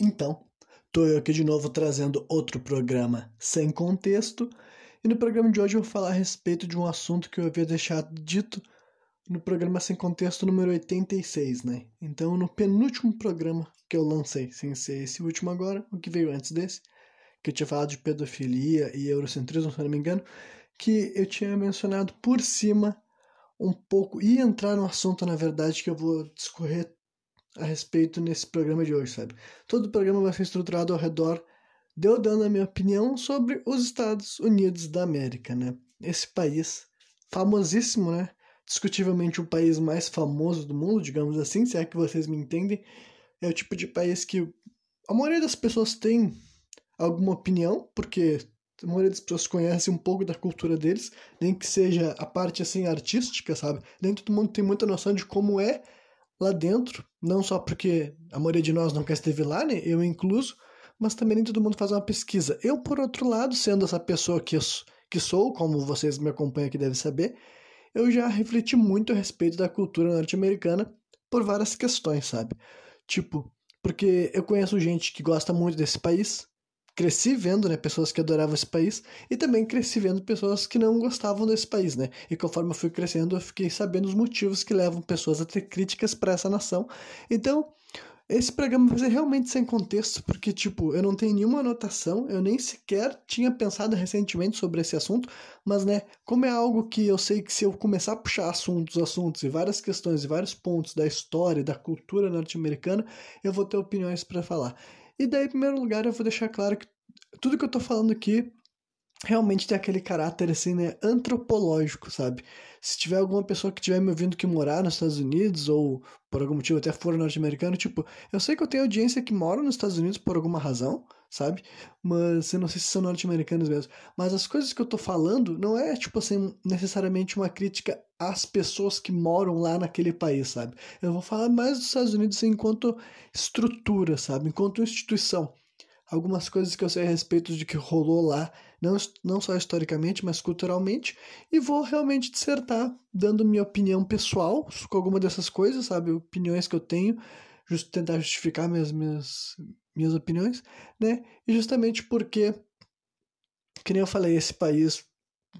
Então, tô eu aqui de novo trazendo outro programa sem contexto, e no programa de hoje eu vou falar a respeito de um assunto que eu havia deixado dito no programa sem contexto número 86, né? Então, no penúltimo programa que eu lancei, sem ser esse último agora, o que veio antes desse, que eu tinha falado de pedofilia e eurocentrismo, se não me engano, que eu tinha mencionado por cima um pouco, e entrar no assunto, na verdade, que eu vou discorrer a respeito nesse programa de hoje, sabe? Todo o programa vai ser estruturado ao redor de eu dando a minha opinião sobre os Estados Unidos da América, né? Esse país famosíssimo, né? Discutivelmente o país mais famoso do mundo, digamos assim, se é que vocês me entendem. É o tipo de país que a maioria das pessoas tem alguma opinião, porque a maioria das pessoas conhece um pouco da cultura deles, nem que seja a parte assim artística, sabe? Nem todo mundo tem muita noção de como é lá dentro, não só porque a maioria de nós nunca esteve lá, né? Eu incluso, mas também nem todo mundo faz uma pesquisa. Eu, por outro lado, sendo essa pessoa que, que sou, como vocês me acompanham aqui devem saber, eu já refleti muito a respeito da cultura norte-americana por várias questões, sabe? Tipo, porque eu conheço gente que gosta muito desse país, cresci vendo, né, pessoas que adoravam esse país e também cresci vendo pessoas que não gostavam desse país, né? E conforme eu fui crescendo, eu fiquei sabendo os motivos que levam pessoas a ter críticas para essa nação. Então, esse programa vai ser realmente sem contexto, porque, tipo, eu não tenho nenhuma anotação, eu nem sequer tinha pensado recentemente sobre esse assunto, mas, né, como é algo que eu sei que se eu começar a puxar assuntos, assuntos e várias questões e vários pontos da história, da cultura norte-americana, eu vou ter opiniões para falar. E daí, em primeiro lugar, eu vou deixar claro que tudo que eu tô falando aqui realmente tem aquele caráter assim, né, antropológico, sabe? Se tiver alguma pessoa que tiver me ouvindo que morar nos Estados Unidos ou por algum motivo até for norte-americano, tipo, eu sei que eu tenho audiência que mora nos Estados Unidos por alguma razão, sabe? Mas eu não sei se são norte-americanos mesmo. Mas as coisas que eu tô falando não é, tipo assim, necessariamente uma crítica às pessoas que moram lá naquele país, sabe? Eu vou falar mais dos Estados Unidos enquanto estrutura, sabe? Enquanto instituição algumas coisas que eu sei a respeito de que rolou lá, não, não só historicamente, mas culturalmente, e vou realmente dissertar, dando minha opinião pessoal com alguma dessas coisas, sabe? Opiniões que eu tenho, just, tentar justificar minhas, minhas, minhas opiniões, né? E justamente porque, que nem eu falei, esse país,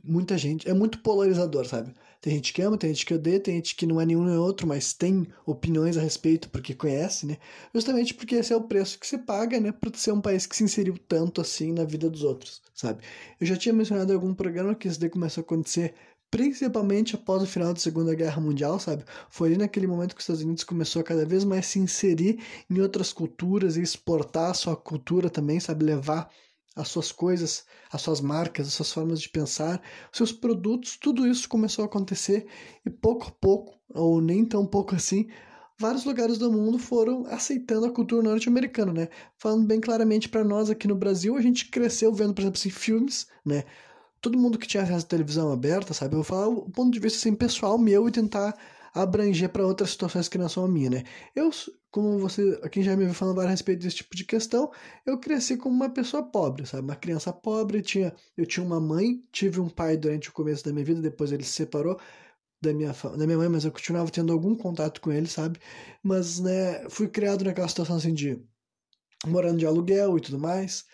muita gente, é muito polarizador, sabe? Tem gente que ama, tem gente que odeia, tem gente que não é nenhum nem outro, mas tem opiniões a respeito porque conhece, né? Justamente porque esse é o preço que se paga, né, por ser um país que se inseriu tanto assim na vida dos outros, sabe? Eu já tinha mencionado em algum programa que isso daí começou a acontecer principalmente após o final da Segunda Guerra Mundial, sabe? Foi ali naquele momento que os Estados Unidos começou a cada vez mais se inserir em outras culturas e exportar a sua cultura também, sabe? Levar as suas coisas, as suas marcas, as suas formas de pensar, seus produtos, tudo isso começou a acontecer e pouco a pouco, ou nem tão pouco assim, vários lugares do mundo foram aceitando a cultura norte-americana, né? Falando bem claramente para nós aqui no Brasil, a gente cresceu vendo, por exemplo, assim, filmes, né? Todo mundo que tinha acesso à televisão aberta, sabe? Eu vou falar o ponto de vista assim, pessoal meu e tentar abranger para outras situações que não são a minha, né? Eu, como você, quem já me viu falando a respeito desse tipo de questão, eu cresci como uma pessoa pobre, sabe? Uma criança pobre, tinha, eu tinha uma mãe, tive um pai durante o começo da minha vida, depois ele se separou da minha, da minha mãe, mas eu continuava tendo algum contato com ele, sabe? Mas, né, fui criado naquela situação assim de morando de aluguel e tudo mais.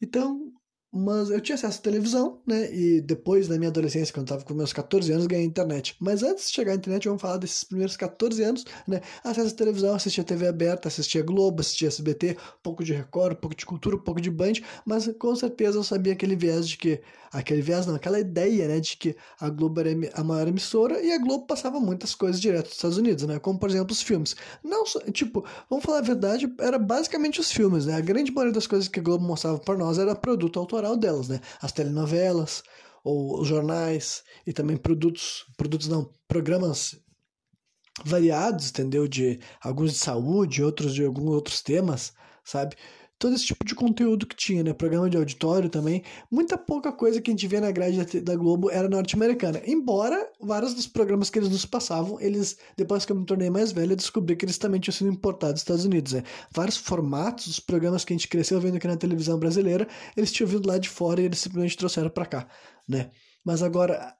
Então, mas eu tinha acesso à televisão, né? E depois, na minha adolescência, quando eu tava com meus 14 anos, ganhei internet. Mas antes de chegar à internet, vamos falar desses primeiros 14 anos, né? Acesso à televisão, assistia TV aberta, assistia Globo, assistia SBT, um pouco de Record, um pouco de cultura, um pouco de Band, mas com certeza eu sabia aquele viés de que. Aquele viés não, aquela ideia, né? De que a Globo era a maior emissora e a Globo passava muitas coisas direto dos Estados Unidos, né? Como, por exemplo, os filmes. Não, tipo, vamos falar a verdade, era basicamente os filmes, né? A grande maioria das coisas que a Globo mostrava para nós era produto autoral autoral delas, né? As telenovelas, ou os jornais, e também produtos, produtos não, programas variados, entendeu? De alguns de saúde, outros de alguns outros temas, sabe? Todo esse tipo de conteúdo que tinha, né? Programa de auditório também. Muita pouca coisa que a gente vê na grade da Globo era norte-americana. Embora vários dos programas que eles nos passavam, eles, depois que eu me tornei mais velho, eu descobri que eles também tinham sido importados dos Estados Unidos, né? Vários formatos dos programas que a gente cresceu vendo aqui na televisão brasileira, eles tinham vindo lá de fora e eles simplesmente trouxeram para cá, né? Mas agora,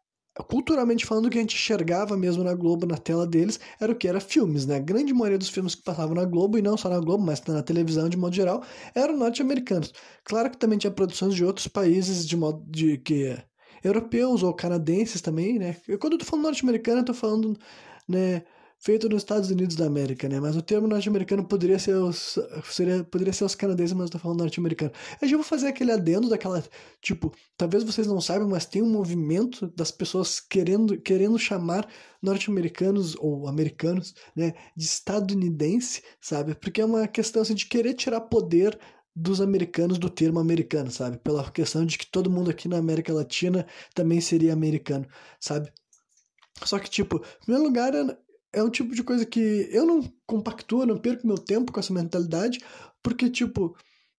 culturalmente falando, o que a gente enxergava mesmo na Globo, na tela deles, era o que? Era filmes, né? A grande maioria dos filmes que passavam na Globo, e não só na Globo, mas na televisão de modo geral, eram norte-americanos. Claro que também tinha produções de outros países de modo de que europeus ou canadenses também, né? Eu, quando eu tô falando norte-americano, eu tô falando, né, feito nos Estados Unidos da América, né? Mas o termo norte-americano poderia ser os seria, poderia ser os canadenses, mas eu tô falando norte-americano. Eu já vou fazer aquele adendo daquela, tipo, talvez vocês não saibam, mas tem um movimento das pessoas querendo querendo chamar norte-americanos ou americanos, né, de estadunidense, sabe? Porque é uma questão assim de querer tirar poder dos americanos do termo americano, sabe? Pela questão de que todo mundo aqui na América Latina também seria americano, sabe? Só que, tipo, em primeiro lugar, é um tipo de coisa que eu não compactuo, não perco meu tempo com essa mentalidade, porque, tipo,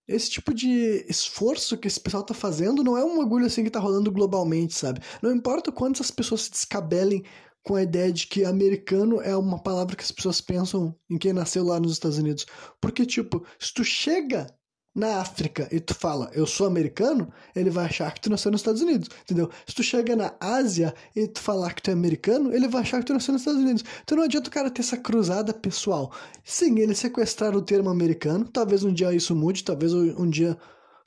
esse tipo de esforço que esse pessoal tá fazendo não é um bagulho assim que tá rolando globalmente, sabe? Não importa quantas pessoas se descabelem com a ideia de que americano é uma palavra que as pessoas pensam em quem nasceu lá nos Estados Unidos. Porque, tipo, se tu chega na África e tu fala, eu sou americano, ele vai achar que tu nasceu nos Estados Unidos, entendeu? Se tu chega na Ásia e tu falar que tu é americano, ele vai achar que tu nasceu nos Estados Unidos. Então não adianta o cara ter essa cruzada pessoal. Sim, ele sequestrar o termo americano, talvez um dia isso mude, talvez um dia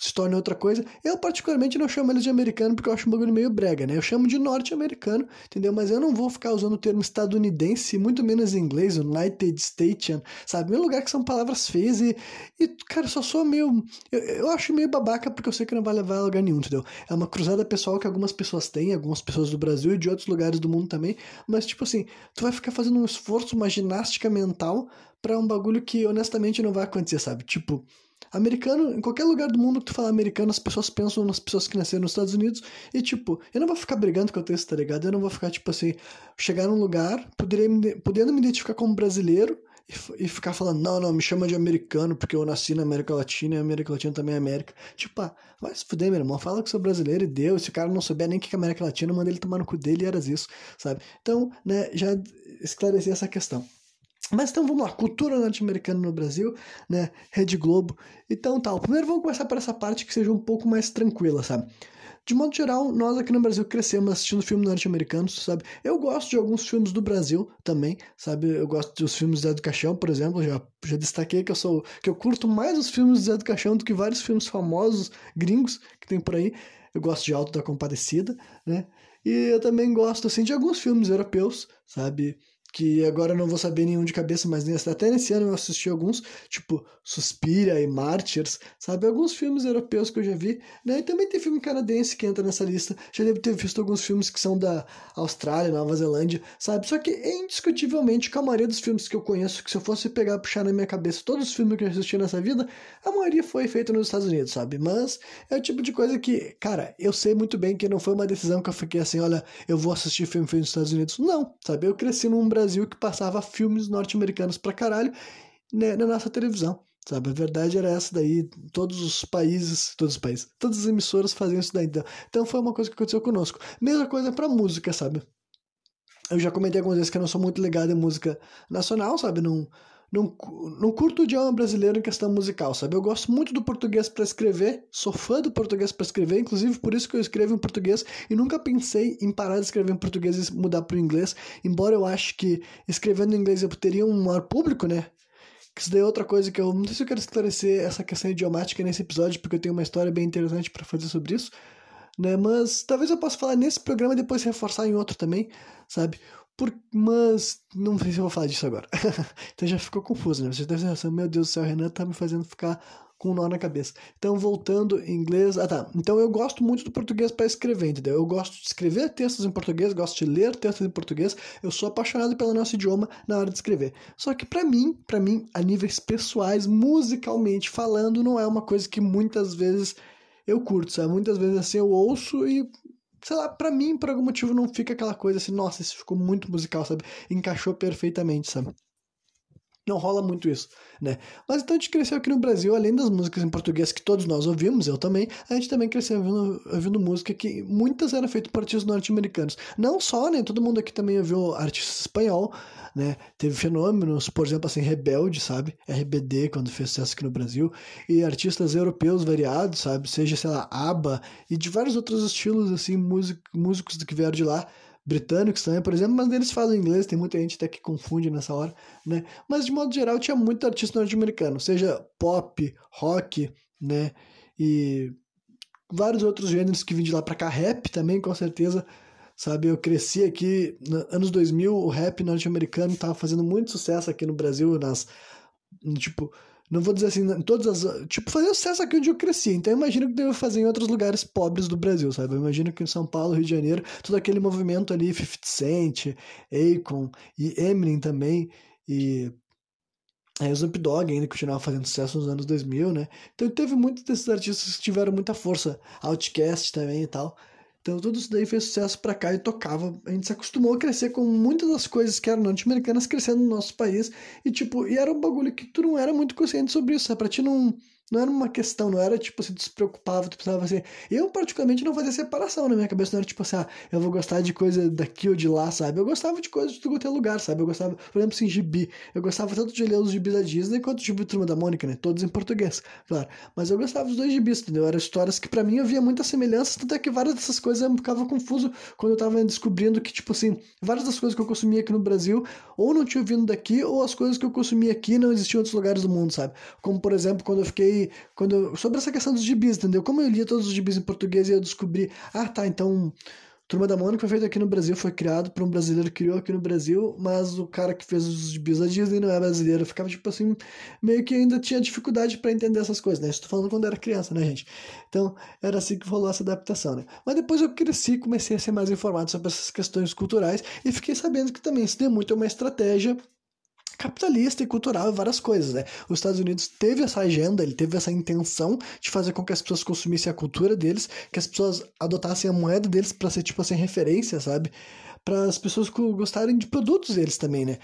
se torne outra coisa. Eu, particularmente, não chamo eles de americano porque eu acho um bagulho meio brega, né? Eu chamo de norte-americano, entendeu? Mas eu não vou ficar usando o termo estadunidense, muito menos em inglês, United States, sabe? Meu lugar que são palavras feias e, e cara, só sou meio. Eu, eu acho meio babaca porque eu sei que não vai levar a lugar nenhum, entendeu? É uma cruzada pessoal que algumas pessoas têm, algumas pessoas do Brasil e de outros lugares do mundo também, mas, tipo assim, tu vai ficar fazendo um esforço, uma ginástica mental para um bagulho que honestamente não vai acontecer, sabe? Tipo, Americano, em qualquer lugar do mundo que tu fala americano, as pessoas pensam nas pessoas que nasceram nos Estados Unidos. E, tipo, eu não vou ficar brigando com o texto, tá ligado? Eu não vou ficar, tipo assim, chegar num lugar, poderia me, podendo me identificar como brasileiro e, e, ficar falando, não, não, me chama de americano porque eu nasci na América Latina e a América Latina também é América. Tipo, ah, vai se fuder, meu irmão, fala que sou brasileiro e deu. Se o cara não souber nem o que é América Latina, manda ele tomar no cu dele e era isso, sabe? Então, né, já esclareci essa questão. Mas então vamos lá, cultura norte-americana no Brasil, né? Rede Globo. Então tal. Tá, primeiro vamos começar por essa parte que seja um pouco mais tranquila, sabe? De modo geral, nós aqui no Brasil crescemos assistindo filmes norte-americanos, sabe? Eu gosto de alguns filmes do Brasil também, sabe? Eu gosto dos filmes de Zé do Caixão, por exemplo, já, já destaquei que eu sou que eu curto mais os filmes de Zé do Caixão do que vários filmes famosos gringos que tem por aí. Eu gosto de Alto da Compadecida, né? E eu também gosto assim de alguns filmes europeus, sabe? Que agora eu não vou saber nenhum de cabeça, mas até nesse ano eu assisti alguns, tipo Suspira e Martyrs, sabe? Alguns filmes europeus que eu já vi, né? E também tem filme canadense que entra nessa lista. Já devo ter visto alguns filmes que são da Austrália, Nova Zelândia, sabe? Só que indiscutivelmente, com a maioria dos filmes que eu conheço, que se eu fosse pegar puxar na minha cabeça todos os filmes que eu assisti nessa vida, a maioria foi feita nos Estados Unidos, sabe? Mas é o tipo de coisa que, cara, eu sei muito bem que não foi uma decisão que eu fiquei assim, olha, eu vou assistir filme feito nos Estados Unidos. Não, sabe? Eu cresci num Brasil Brasil que passava filmes norte-americanos pra caralho né, na nossa televisão. Sabe, a verdade era essa daí, todos os países, todos os países, todas as emissoras faziam isso daí. Então, então foi uma coisa que aconteceu conosco. Mesma coisa pra música, sabe? Eu já comentei algumas vezes que eu não sou muito ligado em música nacional, sabe? Não, não, não curto o idioma brasileiro em questão musical, sabe? Eu gosto muito do português para escrever, sou fã do português para escrever, inclusive por isso que eu escrevo em português e nunca pensei em parar de escrever em português e mudar para o inglês, embora eu acho que escrevendo em inglês eu teria um maior público, né? Que isso daí é outra coisa que eu não sei se eu quero esclarecer essa questão idiomática nesse episódio, porque eu tenho uma história bem interessante para fazer sobre isso, né? Mas talvez eu possa falar nesse programa e depois reforçar em outro também, sabe? Por, mas não sei se eu vou falar disso agora. então já ficou confuso, né? Você deve pensar, meu Deus do céu, o Renan tá me fazendo ficar com um nó na cabeça. Então, voltando em inglês. Ah, tá. Então, eu gosto muito do português para escrever, entendeu? Eu gosto de escrever textos em português, gosto de ler textos em português. Eu sou apaixonado pelo nosso idioma na hora de escrever. Só que, para mim, para mim, a níveis pessoais, musicalmente falando, não é uma coisa que muitas vezes eu curto, sabe? Muitas vezes assim eu ouço e sei lá, pra mim, por algum motivo, não fica aquela coisa assim, nossa, isso ficou muito musical, sabe? Encaixou perfeitamente, sabe? Não rola muito isso, né? Mas então a gente cresceu aqui no Brasil, além das músicas em português que todos nós ouvimos, eu também, a gente também cresceu ouvindo, ouvindo música que muitas eram feitas por artistas norte-americanos. Não só, né? Todo mundo aqui também ouviu artista espanhol, né? Teve fenômenos, por exemplo, assim, Rebelde, sabe? RBD, quando fez sucesso aqui no Brasil, e artistas europeus variados, sabe? Seja, sei lá, ABBA, e de vários outros estilos, assim, músicos que vieram de lá, britânicos também, por exemplo, mas eles falam inglês, tem muita gente até que confunde nessa hora, né? Mas de modo geral tinha muito artista norte-americano, seja pop, rock, né? E vários outros gêneros que vêm de lá para cá, rap também, com certeza, sabe? Eu cresci aqui, nos anos 2000, o rap norte-americano estava fazendo muito sucesso aqui no Brasil, nas, tipo, não vou dizer assim, todas as. Tipo, fazer sucesso aqui onde eu cresci. Então eu imagino que deve fazer em outros lugares pobres do Brasil, sabe? Eu imagino que em São Paulo, Rio de Janeiro, todo aquele movimento ali, 50 Cent, Akon e Eminem também, e. Aí o Snoop Dogg ainda continuava fazendo sucesso nos anos 2000, né? Então teve muitos desses artistas que tiveram muita força. Outcast também e tal. Então tudo isso daí fez sucesso pra cá e tocava. A gente se acostumou a crescer com muitas das coisas que eram norte-americanas crescendo no nosso país. E tipo, e era um bagulho que tu não era muito consciente sobre isso, sabe? Pra ti não não era uma questão, não era tipo se preocupava, tu precisava assim. Eu, particularmente, não fazia separação na minha cabeça, não era tipo assim, ah, eu vou gostar de coisa daqui ou de lá, sabe? Eu gostava de coisas de todo qualquer lugar, sabe? Eu gostava, por exemplo, assim, gibi. Eu gostava tanto de ler os gibis da Disney quanto o gibi Turma da Mônica, né? Todos em português, claro. Mas eu gostava dos dois gibis, entendeu? Eram histórias que para mim eu via muitas semelhanças, tanto é que várias dessas coisas eu ficava confuso quando eu tava descobrindo que, tipo assim, várias das coisas que eu consumia aqui no Brasil ou não tinham vindo daqui, ou as coisas que eu consumia aqui não existiam em outros lugares do mundo, sabe? Como, por exemplo, quando eu fiquei. Quando sobre essa questão dos gibis, entendeu? Como eu lia todos os gibis em português e eu descobri, ah, tá, então Turma da Mônica foi feito aqui no Brasil, foi criado por um brasileiro que criou aqui no Brasil, mas o cara que fez os gibis da Disney não é brasileiro. Eu ficava, tipo assim, meio que ainda tinha dificuldade para entender essas coisas, né? Estou falando quando era criança, né, gente? Então, era assim que rolou essa adaptação, né? Mas depois eu cresci, comecei a ser mais informado sobre essas questões culturais e fiquei sabendo que também isso deu muito uma estratégia capitalista e cultural e várias coisas, né? Os Estados Unidos teve essa agenda, ele teve essa intenção de fazer com que as pessoas consumissem a cultura deles, que as pessoas adotassem a moeda deles para ser tipo assim referência, sabe? Para as pessoas gostarem de produtos deles também, né?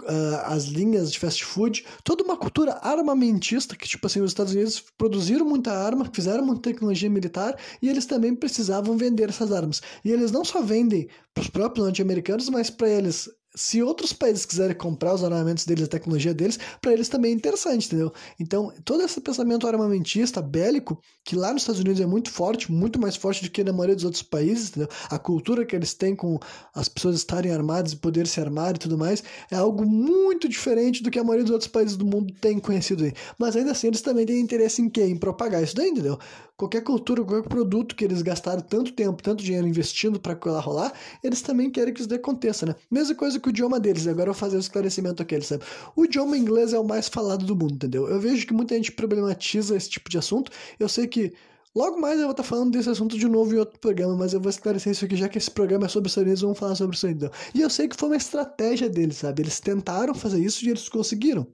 Uh, as linhas de fast food, toda uma cultura armamentista que, tipo assim, os Estados Unidos produziram muita arma, fizeram muita tecnologia militar e eles também precisavam vender essas armas. E eles não só vendem para os próprios norte-americanos, mas para eles se outros países quiserem comprar os armamentos deles, a tecnologia deles, para eles também é interessante, entendeu? Então, todo esse pensamento armamentista, bélico, que lá nos Estados Unidos é muito forte, muito mais forte do que na maioria dos outros países, entendeu? A cultura que eles têm com as pessoas estarem armadas e poder se armar e tudo mais, é algo muito diferente do que a maioria dos outros países do mundo tem conhecido aí. Mas ainda assim, eles também têm interesse em quê? Em propagar isso daí, entendeu? qualquer cultura, qualquer produto que eles gastaram tanto tempo, tanto dinheiro investindo para aquilo rolar, eles também querem que isso aconteça, né? Mesma coisa que o idioma deles, agora eu vou fazer o um esclarecimento aqui, sabe? O idioma inglês é o mais falado do mundo, entendeu? Eu vejo que muita gente problematiza esse tipo de assunto, eu sei que Logo mais eu vou estar falando desse assunto de novo em outro programa, mas eu vou esclarecer isso aqui, já que esse programa é sobre Unidos, vamos falar sobre isso então. E eu sei que foi uma estratégia deles, sabe? Eles tentaram fazer isso e eles conseguiram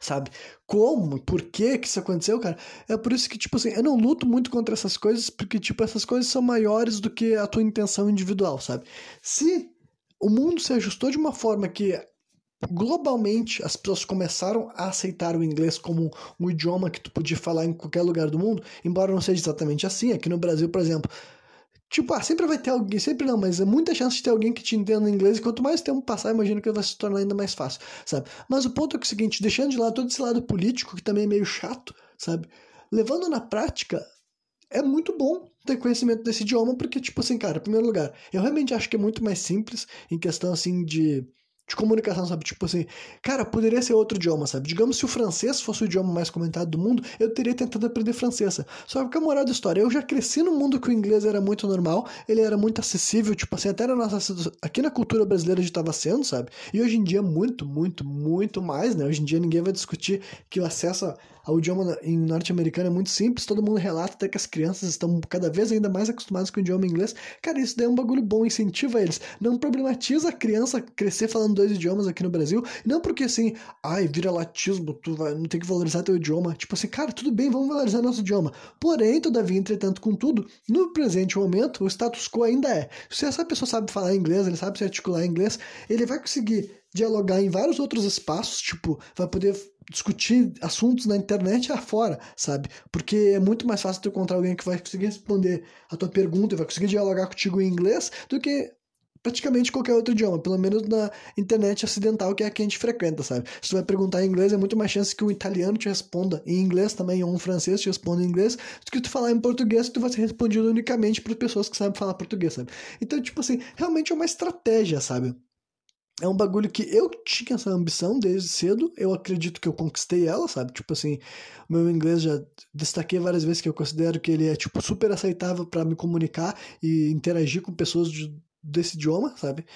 sabe? Como, por que que isso aconteceu, cara? É por isso que, tipo assim, eu não luto muito contra essas coisas, porque, tipo, essas coisas são maiores do que a tua intenção individual, sabe? Se o mundo se ajustou de uma forma que globalmente as pessoas começaram a aceitar o inglês como um idioma que tu podia falar em qualquer lugar do mundo, embora não seja exatamente assim. Aqui no Brasil, por exemplo, Tipo, ah, sempre vai ter alguém, sempre não, mas é muita chance de ter alguém que te entenda inglês, e quanto mais tempo passar, imagino que vai se tornar ainda mais fácil, sabe? Mas o ponto é, é o seguinte, deixando de lado todo esse lado político, que também é meio chato, sabe? Levando na prática, é muito bom ter conhecimento desse idioma, porque, tipo assim, cara, em primeiro lugar, eu realmente acho que é muito mais simples em questão, assim, de de comunicação, sabe? Tipo assim, cara, poderia ser outro idioma, sabe? Digamos se o francês fosse o idioma mais comentado do mundo, eu teria tentado aprender francês. Só que a moral da história, eu já cresci num mundo que o inglês era muito normal, ele era muito acessível, tipo assim, até na nossa aqui na cultura brasileira gente estava sendo, sabe? E hoje em dia muito, muito, muito mais, né? Hoje em dia ninguém vai discutir que o acesso ao idioma em norte-americano é muito simples, todo mundo relata até que as crianças estão cada vez ainda mais acostumadas com o idioma inglês. Cara, isso daí é um bagulho bom, incentiva eles. Não problematiza a criança crescer falando dois idiomas aqui no Brasil, não porque assim, ai, vira latismo, tu vai, não tem que valorizar teu idioma. Tipo assim, cara, tudo bem, vamos valorizar nosso idioma. Porém, todavia, entretanto, contudo, no presente momento, o status quo ainda é. Se essa pessoa sabe falar inglês, ele sabe se articular em inglês, ele vai conseguir dialogar em vários outros espaços, tipo, vai poder discutir assuntos na internet afora, sabe? Porque é muito mais fácil tu encontrar alguém que vai conseguir responder a tua pergunta e vai conseguir dialogar contigo em inglês do que praticamente qualquer outro idioma, pelo menos na internet ocidental, que é a que a gente frequenta, sabe? Se tu vai perguntar em inglês, é muito mais chance que um italiano te responda em inglês também, ou um francês te responda em inglês, do que tu falar em português, tu vai ser respondido unicamente por pessoas que sabem falar português, sabe? Então, tipo assim, realmente é uma estratégia, sabe? É um bagulho que eu tinha essa ambição desde cedo, eu acredito que eu conquistei ela, sabe? Tipo assim, meu inglês já destaquei várias vezes que eu considero que ele é, tipo, super aceitável para me comunicar e interagir com pessoas de desse idioma, sabe?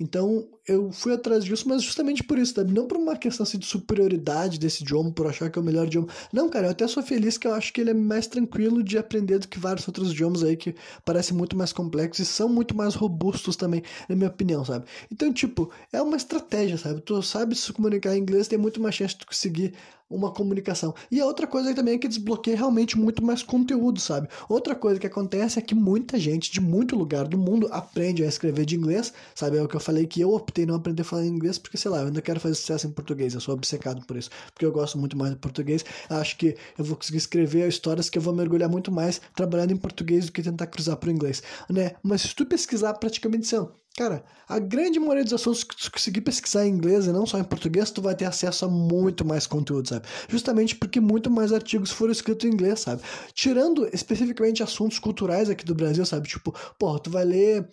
Então eu fui atrás disso, mas justamente por isso, sabe? Não por uma questão assim, de superioridade desse idioma, por achar que é o melhor idioma. Não, cara, eu até sou feliz que eu acho que ele é mais tranquilo de aprender do que vários outros idiomas aí que parecem muito mais complexos e são muito mais robustos também, na minha opinião, sabe? Então, tipo, é uma estratégia, sabe? Tu sabe se comunicar em inglês, tem muito mais chance de conseguir uma comunicação. E a outra coisa também é que desbloqueia realmente muito mais conteúdo, sabe? Outra coisa que acontece é que muita gente de muito lugar do mundo aprende a escrever de inglês, sabe? É o que eu falei que eu optei não aprender a falar inglês porque, sei lá, eu ainda quero fazer sucesso em português, eu sou obcecado por isso, porque eu gosto muito mais de português. Acho que eu vou conseguir escrever histórias que eu vou mergulhar muito mais trabalhando em português do que tentar cruzar para o inglês, né? Mas se tu pesquisar praticamente são Cara, a grande maioria dos assuntos que tu conseguir pesquisar em inglês e não só em português, tu vai ter acesso a muito mais conteúdo, sabe? Justamente porque muito mais artigos foram escritos em inglês, sabe? Tirando especificamente assuntos culturais aqui do Brasil, sabe? Tipo, porra, tu vai ler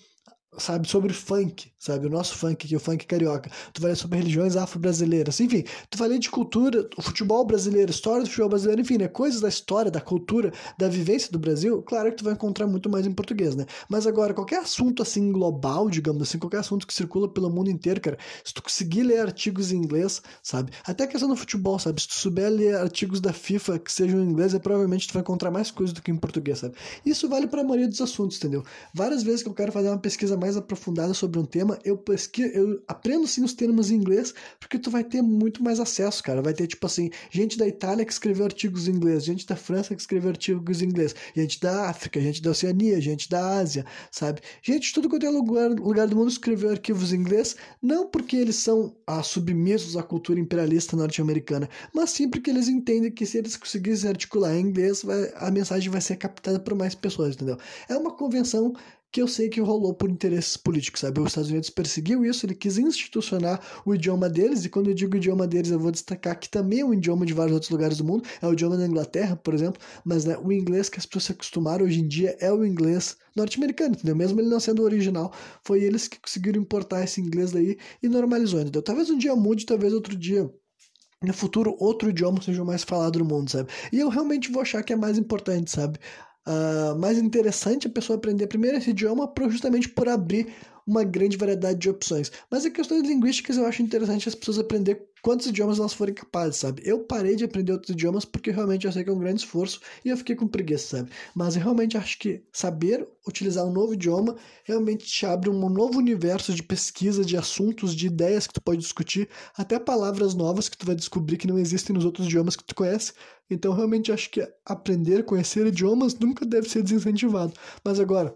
sabe, sobre funk, sabe, o nosso funk aqui, o funk carioca. Tu vai sobre religiões afro-brasileiras, enfim, tu vai ler de cultura, o futebol brasileiro, história do futebol brasileiro, enfim, né, coisas da história, da cultura, da vivência do Brasil, claro que tu vai encontrar muito mais em português, né? Mas agora, qualquer assunto assim global, digamos assim, qualquer assunto que circula pelo mundo inteiro, cara, se tu conseguir ler artigos em inglês, sabe, até a questão do futebol, sabe, se tu souber ler artigos da FIFA que sejam em inglês, é, provavelmente tu vai encontrar mais coisas do que em português, sabe? Isso vale para a maioria dos assuntos, entendeu? Várias vezes que eu quero fazer uma pesquisa mais aprofundada sobre um tema, eu pesquiso, eu aprendo sim os termos em inglês, porque tu vai ter muito mais acesso, cara. Vai ter, tipo assim, gente da Itália que escreveu artigos em inglês, gente da França que escreveu artigos em inglês, gente da África, gente da Oceania, gente da Ásia, sabe? Gente, tudo quanto é lugar, lugar do mundo escreveu arquivos em inglês, não porque eles são ah, submissos à cultura imperialista norte-americana, mas sim porque eles entendem que se eles conseguissem articular em inglês, vai, a mensagem vai ser captada por mais pessoas, entendeu? É uma convenção que eu sei que rolou por interesses políticos, sabe? Os Estados Unidos perseguiu isso, ele quis institucionar o idioma deles, e quando eu digo idioma deles, eu vou destacar que também é um idioma de vários outros lugares do mundo, é o idioma da Inglaterra, por exemplo, mas né, o inglês que as pessoas se acostumaram hoje em dia é o inglês norte-americano, entendeu? Mesmo ele não sendo original, foi eles que conseguiram importar esse inglês daí e normalizou, entendeu? Talvez um dia mude, talvez outro dia no futuro outro idioma seja mais falado no mundo, sabe? E eu realmente vou achar que é mais importante, sabe? Uh, mais interessante a pessoa aprender primeiro esse idioma justamente por abrir uma grande variedade de opções. Mas em questões linguísticas eu acho interessante as pessoas aprender quantos idiomas elas forem capazes, sabe? Eu parei de aprender outros idiomas porque realmente eu sei que é um grande esforço e eu fiquei com preguiça, sabe? Mas eu realmente acho que saber utilizar um novo idioma realmente te abre um novo universo de pesquisa, de assuntos, de ideias que tu pode discutir, até palavras novas que tu vai descobrir que não existem nos outros idiomas que tu conhece. Então realmente acho que aprender, conhecer idiomas nunca deve ser desincentivado. Mas agora,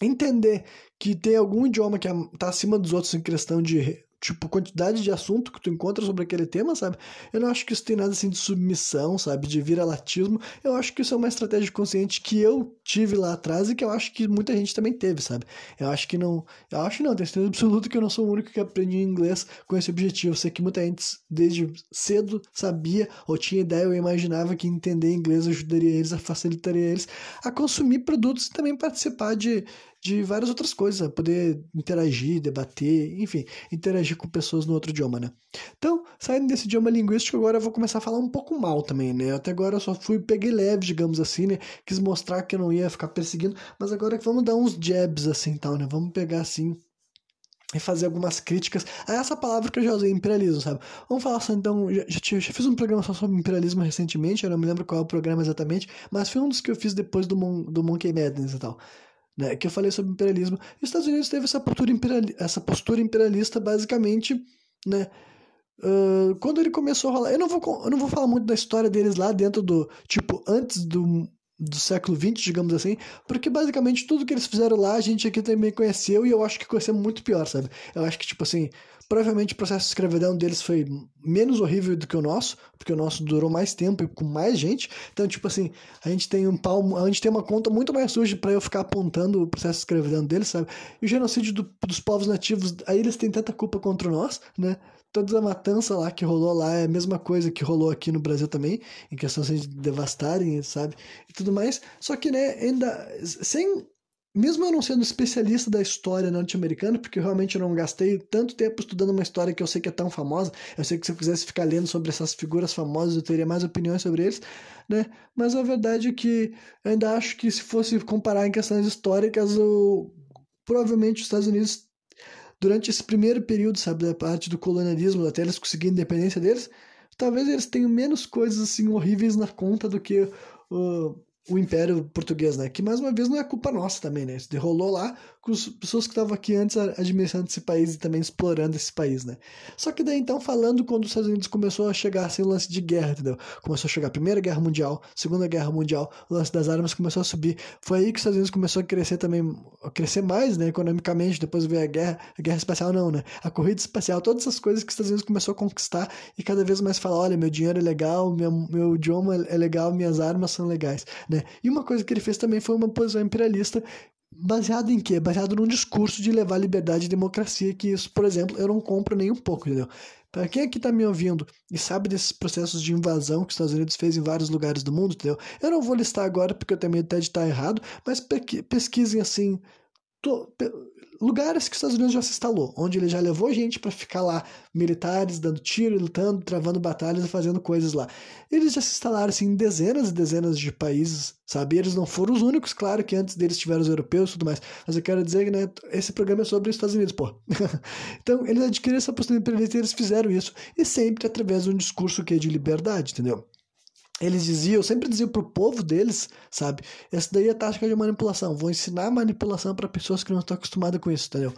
entender que tem algum idioma que está acima dos outros em questão de tipo, quantidade de assunto que tu encontra sobre aquele tema, sabe? Eu não acho que isso tem nada assim de submissão, sabe? De vira-latismo. Eu acho que isso é uma estratégia consciente que eu tive lá atrás e que eu acho que muita gente também teve, sabe? Eu acho que não. Eu acho não, tenho certeza absoluta que eu não sou o único que aprendi inglês com esse objetivo. Eu sei que muita gente desde cedo sabia ou tinha ideia ou imaginava que entender inglês ajudaria eles, facilitaria eles a consumir produtos e também participar de, de várias outras coisas, poder interagir, debater, enfim, interagir com pessoas no outro idioma, né? Então, saindo desse idioma linguístico, agora eu vou começar a falar um pouco mal também, né? Até agora eu só fui, peguei leve, digamos assim, né? Quis mostrar que eu não ia ficar perseguindo, mas agora vamos dar uns jabs assim, tal, né? Vamos pegar assim e fazer algumas críticas a essa palavra que eu já usei, imperialismo, sabe? Vamos falar só então, já, já, já, fiz um programa só sobre imperialismo recentemente, eu não me lembro qual é o programa exatamente, mas foi um dos que eu fiz depois do, Mon, do Monkey Madness e tal né, que eu falei sobre imperialismo. E os Estados Unidos teve essa postura, imperialista, essa postura imperialista basicamente, né, uh, quando ele começou a rolar. Eu não, vou, eu não vou falar muito da história deles lá dentro do, tipo, antes do, do século XX, digamos assim, porque basicamente tudo que eles fizeram lá a gente aqui também conheceu e eu acho que conheceu muito pior, sabe? Eu acho que, tipo assim, Provavelmente o processo de escravidão deles foi menos horrível do que o nosso, porque o nosso durou mais tempo e com mais gente. Então, tipo assim, a gente tem um palmo, a gente tem uma conta muito mais suja para eu ficar apontando o processo de escravidão deles, sabe? E o genocídio do, dos povos nativos, aí eles têm tanta culpa contra nós, né? Toda a matança lá que rolou lá é a mesma coisa que rolou aqui no Brasil também, em questão de devastarem, sabe? E tudo mais. Só que, né, ainda sem mesmo eu não sendo especialista da história norte-americana, porque eu realmente não gastei tanto tempo estudando uma história que eu sei que é tão famosa, eu sei que se eu quisesse ficar lendo sobre essas figuras famosas eu teria mais opiniões sobre eles, né? Mas a verdade é que eu ainda acho que se fosse comparar em questões históricas, o... provavelmente os Estados Unidos, durante esse primeiro período, sabe, da parte do colonialismo, até eles conseguirem a independência deles, talvez eles tenham menos coisas assim horríveis na conta do que o o Império Português, né? Que mais uma vez não é culpa nossa também, né? Isso derrolou lá as pessoas que estavam aqui antes administrando esse país e também explorando esse país, né? Só que daí então falando quando os Estados Unidos começou a chegar assim o lance de guerra, entendeu? Começou a chegar a Primeira Guerra Mundial, Segunda Guerra Mundial, o lance das armas começou a subir. Foi aí que os Estados Unidos começou a crescer também, a crescer mais, né, economicamente, depois veio a guerra, a guerra espacial não, né? A corrida espacial, todas essas coisas que os Estados Unidos começou a conquistar e cada vez mais falar, olha, meu dinheiro é legal, meu, meu idioma é legal, minhas armas são legais, né? E uma coisa que ele fez também foi uma posição imperialista baseado em quê? Baseado num discurso de levar liberdade e democracia, que isso, por exemplo, eu não compro nem um pouco, entendeu? Para quem aqui está me ouvindo e sabe desses processos de invasão que os Estados Unidos fez em vários lugares do mundo, entendeu? Eu não vou listar agora porque eu tenho medo até de estar errado, mas pesquisem assim, lugares que os Estados Unidos já se instalou, onde ele já levou gente para ficar lá, militares dando tiro, lutando, travando batalhas e fazendo coisas lá. Eles já se instalaram assim, em dezenas e dezenas de países, sabe? Eles não foram os únicos, claro que antes deles tiveram os europeus e tudo mais, mas eu quero dizer que né, esse programa é sobre os Estados Unidos, pô. então, eles adquiriram essa postura imperialista e eles fizeram isso, e sempre através de um discurso que é de liberdade, entendeu? Eles diziam, eu sempre dizia pro povo deles, sabe? Essa daí é tática de manipulação. Vou ensinar manipulação para pessoas que não estão acostumadas com isso, entendeu?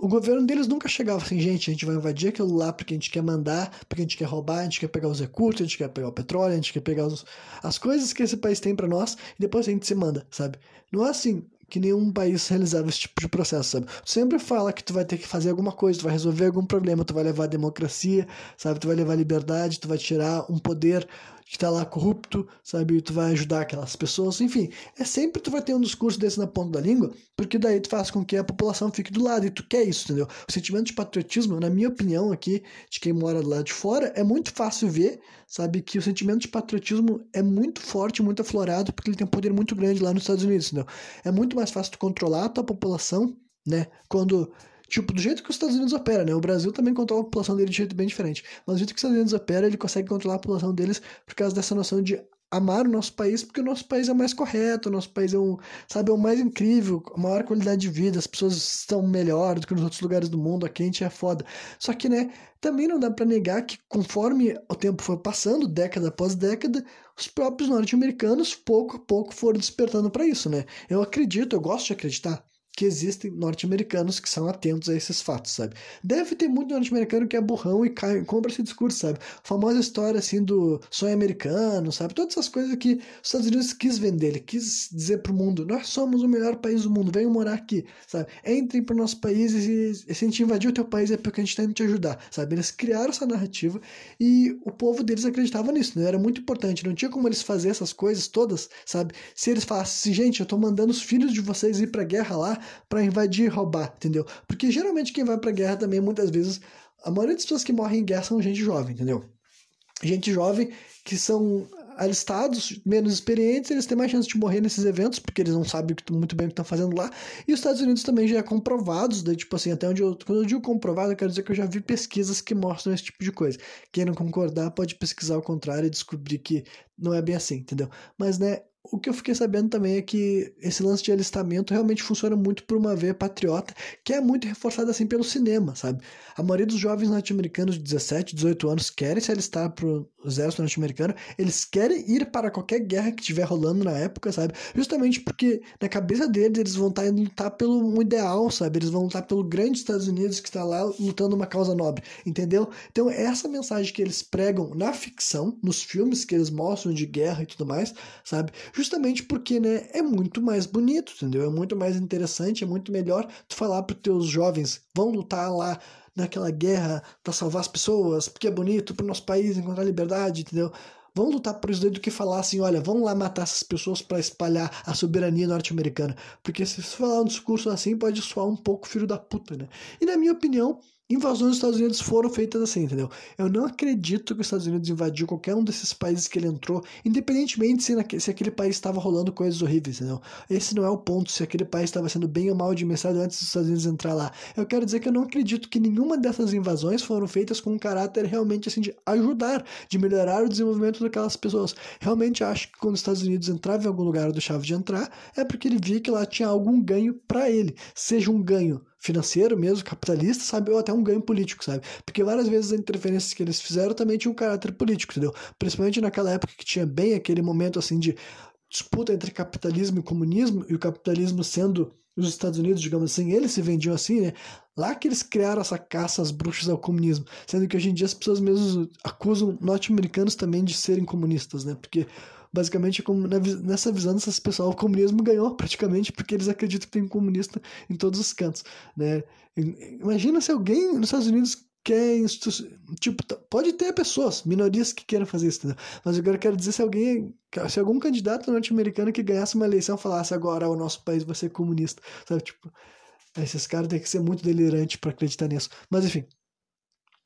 O governo deles nunca chegava assim, gente, a gente vai invadir aquilo lá porque a gente quer mandar, porque a gente quer roubar, a gente quer pegar os recursos, a gente quer pegar o petróleo, a gente quer pegar os, as coisas que esse país tem para nós e depois a gente se manda, sabe? Não é assim que nenhum país realizava esse tipo de processo, sabe? Tu sempre fala que tu vai ter que fazer alguma coisa, tu vai resolver algum problema, tu vai levar democracia, sabe? Tu vai levar liberdade, tu vai tirar um poder que tá lá corrupto, sabe? Tu vai ajudar aquelas pessoas, enfim. É sempre tu vai ter um discurso desse na ponta da língua, porque daí tu faz com que a população fique do lado, e tu quer isso, entendeu? O sentimento de patriotismo, na minha opinião aqui, de quem mora do lado de fora, é muito fácil ver, sabe? Que o sentimento de patriotismo é muito forte, muito aflorado, porque ele tem um poder muito grande lá nos Estados Unidos, entendeu? É muito mais fácil tu controlar a tua população, né? Quando Tipo, do jeito que os Estados Unidos opera, né? O Brasil também controla a população dele de jeito bem diferente. Mas do jeito que os Estados Unidos opera, ele consegue controlar a população deles por causa dessa noção de amar o nosso país, porque o nosso país é o mais correto, o nosso país é um, sabe, é o mais incrível, a maior qualidade de vida, as pessoas estão melhor do que nos outros lugares do mundo, a gente é foda. Só que, né, também não dá para negar que conforme o tempo foi passando, década após década, os próprios norte-americanos pouco a pouco foram despertando para isso, né? Eu acredito, eu gosto de acreditar que existem norte-americanos que são atentos a esses fatos, sabe? Deve ter muito norte-americano que é burrão e cai, compra esse discurso, sabe? A famosa história, assim, do sonho americano, sabe? Todas essas coisas que os Estados Unidos quis vender, ele quis dizer pro mundo, nós somos o melhor país do mundo, venham morar aqui, sabe? Entrem pro nosso país e, se a gente invadir o teu país é porque a gente tá indo te ajudar, sabe? Eles criaram essa narrativa e o povo deles acreditava nisso, né? Era muito importante, não tinha como eles fazer essas coisas todas, sabe? Se eles falassem, gente, eu tô mandando os filhos de vocês ir pra guerra lá, para invadir e roubar, entendeu? Porque geralmente quem vai pra guerra também, muitas vezes, a maioria das pessoas que morrem em guerra são gente jovem, entendeu? Gente jovem que são alistados, menos experientes, eles têm mais chance de morrer nesses eventos, porque eles não sabem muito bem o que estão fazendo lá. E os Estados Unidos também já é comprovados, daí, tipo assim, até onde eu. Quando eu digo comprovado, eu quero dizer que eu já vi pesquisas que mostram esse tipo de coisa. Quem não concordar pode pesquisar o contrário e descobrir que não é bem assim, entendeu? Mas, né, o que eu fiquei sabendo também é que esse lance de alistamento realmente funciona muito por uma veia patriota, que é muito reforçada assim pelo cinema, sabe? A maioria dos jovens norte-americanos de 17, 18 anos querem se alistar pro exército norte-americano, eles querem ir para qualquer guerra que estiver rolando na época, sabe? Justamente porque na cabeça deles eles vão estar indo lutar pelo um ideal, sabe? Eles vão lutar pelo grande Estados Unidos que está lá lutando uma causa nobre, entendeu? Então é essa mensagem que eles pregam na ficção, nos filmes que eles mostram de guerra e tudo mais, sabe? Justamente porque, né, é muito mais bonito, entendeu? É muito mais interessante, é muito melhor tu falar para teus jovens, vão lutar lá naquela guerra para salvar as pessoas, porque é bonito para o nosso país encontrar liberdade, entendeu? Vão lutar por isso daí do que falar assim, olha, vamos lá matar essas pessoas para espalhar a soberania norte-americana. Porque se falar um discurso assim, pode soar um pouco filho da puta, né? E na minha opinião, invasões dos Estados Unidos foram feitas assim, entendeu? Eu não acredito que os Estados Unidos invadiu qualquer um desses países que ele entrou, independentemente se, se aquele país estava rolando coisas horríveis, entendeu? Esse não é o ponto, se aquele país estava sendo bem ou mal administrado antes dos Estados Unidos entrar lá. Eu quero dizer que eu não acredito que nenhuma dessas invasões foram feitas com um caráter realmente assim de ajudar, de melhorar o desenvolvimento daquelas pessoas. Realmente acho que quando os Estados Unidos entravam em algum lugar do chave de entrar, é porque ele via que lá tinha algum ganho para ele, seja um ganho financeiro mesmo, capitalista, sabe? Ou até um ganho político, sabe? Porque várias vezes as interferências que eles fizeram também tinham um caráter político, entendeu? Principalmente naquela época que tinha bem aquele momento assim de disputa entre capitalismo e comunismo, e o capitalismo sendo os Estados Unidos, digamos assim, eles se vendiam assim, né? Lá que eles criaram essa caça às bruxas ao comunismo, sendo que hoje em dia as pessoas mesmo acusam norte-americanos também de serem comunistas, né? Porque basicamente nessa visão dessas pessoas o comunismo ganhou praticamente porque eles acreditam que tem um comunista em todos os cantos né? Imagina se alguém nos Estados Unidos quer tipo pode ter pessoas minorias que queiram fazer isso mas eu quero dizer se alguém se algum candidato norte-americano que ganhasse uma eleição falasse agora o nosso país vai ser comunista sabe? Tipo esses caras têm que ser muito delirantes para acreditar nisso. Mas enfim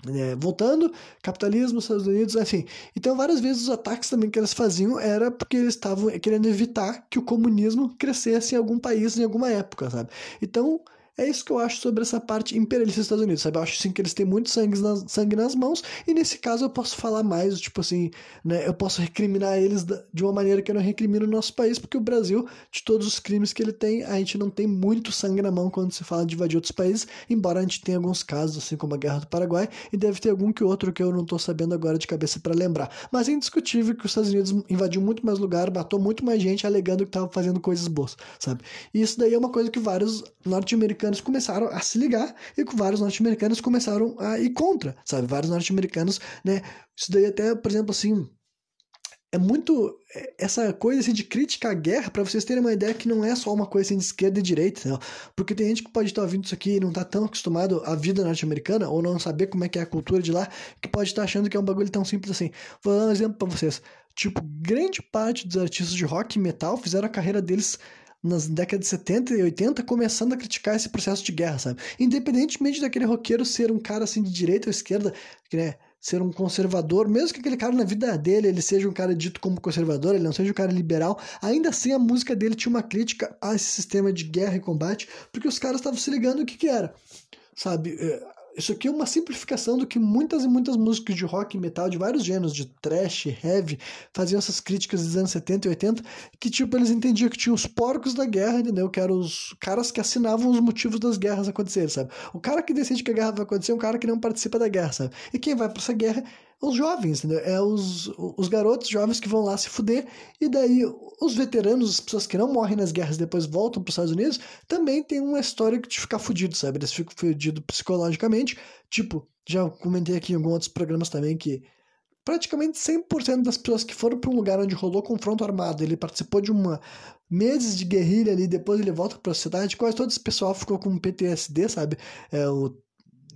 é, voltando, capitalismo, Estados Unidos, enfim. Então, várias vezes os ataques também que eles faziam era porque eles estavam querendo evitar que o comunismo crescesse em algum país em alguma época, sabe? Então, é isso que eu acho sobre essa parte imperialista dos Estados Unidos, sabe? Eu acho sim que eles têm muito sangue nas, sangue nas mãos, e nesse caso eu posso falar mais, tipo assim, né? Eu posso recriminar eles de uma maneira que eu não recrimino o nosso país, porque o Brasil, de todos os crimes que ele tem, a gente não tem muito sangue na mão quando se fala de invadir outros países, embora a gente tenha alguns casos, assim como a Guerra do Paraguai, e deve ter algum que outro que eu não tô sabendo agora de cabeça para lembrar. Mas é indiscutível que os Estados Unidos invadiu muito mais lugar, matou muito mais gente, alegando que tava fazendo coisas boas, sabe? E isso daí é uma coisa que vários norte-americanos começaram a se ligar e vários norte-americanos começaram a ir contra, sabe? Vários norte-americanos, né? Isso daí até, por exemplo, assim, é muito é, essa coisa assim, de crítica à guerra, para vocês terem uma ideia que não é só uma coisa assim, de esquerda e direita, não. porque tem gente que pode estar ouvindo isso aqui e não tá tão acostumado à vida norte-americana, ou não saber como é que é a cultura de lá, que pode estar achando que é um bagulho tão simples assim. Vou dar um exemplo para vocês. Tipo, grande parte dos artistas de rock e metal fizeram a carreira deles nas décadas de 70 e 80 começando a criticar esse processo de guerra, sabe? Independentemente daquele roqueiro ser um cara assim de direita ou esquerda, né? Ser um conservador, mesmo que aquele cara na vida dele ele seja um cara dito como conservador, ele não seja um cara liberal, ainda assim a música dele tinha uma crítica a esse sistema de guerra e combate, porque os caras estavam se ligando o que que era, sabe? Isso aqui é uma simplificação do que muitas e muitas músicas de rock e metal de vários gêneros, de trash, heavy, faziam essas críticas dos anos 70 e 80, que tipo, eles entendiam que tinha os porcos da guerra, entendeu? Que eram os caras que assinavam os motivos das guerras acontecerem, sabe? O cara que decide que a guerra vai acontecer é um cara que não participa da guerra, sabe? E quem vai para essa guerra os jovens, entendeu? É os, os garotos jovens que vão lá se fuder, e daí os veteranos, as pessoas que não morrem nas guerras depois voltam para os Estados Unidos, também tem uma história de ficar fudido, sabe? Eles ficam fudidos psicologicamente. Tipo, já comentei aqui em alguns outros programas também que praticamente 100% das pessoas que foram para um lugar onde rolou confronto armado, ele participou de uma meses de guerrilha ali, depois ele volta para a cidade, quase todo esse pessoal ficou com PTSD, sabe? É o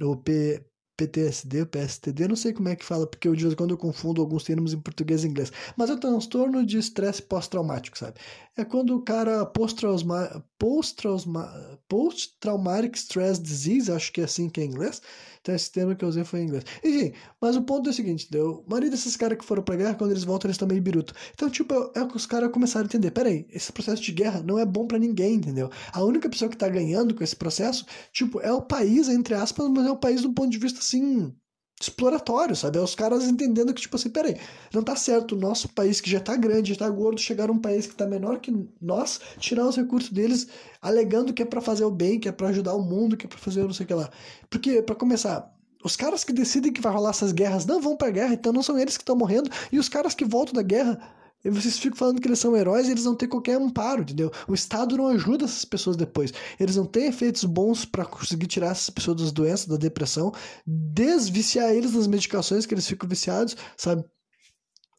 o P, PTSD, PSTD, não sei como é que fala, porque eu de vez em quando eu confundo alguns termos em português e inglês. Mas é transtorno de estresse pós-traumático, sabe? É quando o cara post-traumatic stress disease, acho que é assim que é em inglês, então esse termo que eu usei foi em inglês. Enfim, mas o ponto é o seguinte, entendeu? A maioria desses caras que foram pra guerra, quando eles voltam, eles estão meio biruto. Então, tipo, é que os caras começaram a entender. Peraí, esse processo de guerra não é bom para ninguém, entendeu? A única pessoa que tá ganhando com esse processo, tipo, é o país, entre aspas, mas é o país do ponto de vista, assim, exploratório, sabe? É os caras entendendo que, tipo assim, peraí, não tá certo o nosso país que já tá grande, já tá gordo, chegar um país que tá menor que nós, tirar os recursos deles, alegando que é para fazer o bem, que é para ajudar o mundo, que é para fazer não sei o que lá. Porque, para começar, os caras que decidem que vai rolar essas guerras não vão pra guerra, então não são eles que estão morrendo, e os caras que voltam da guerra e vocês ficam falando que eles são heróis e eles não têm qualquer amparo, entendeu? O Estado não ajuda essas pessoas depois. Eles não têm efeitos bons para conseguir tirar essas pessoas das doenças, da depressão, desviciar eles das medicações que eles ficam viciados, sabe?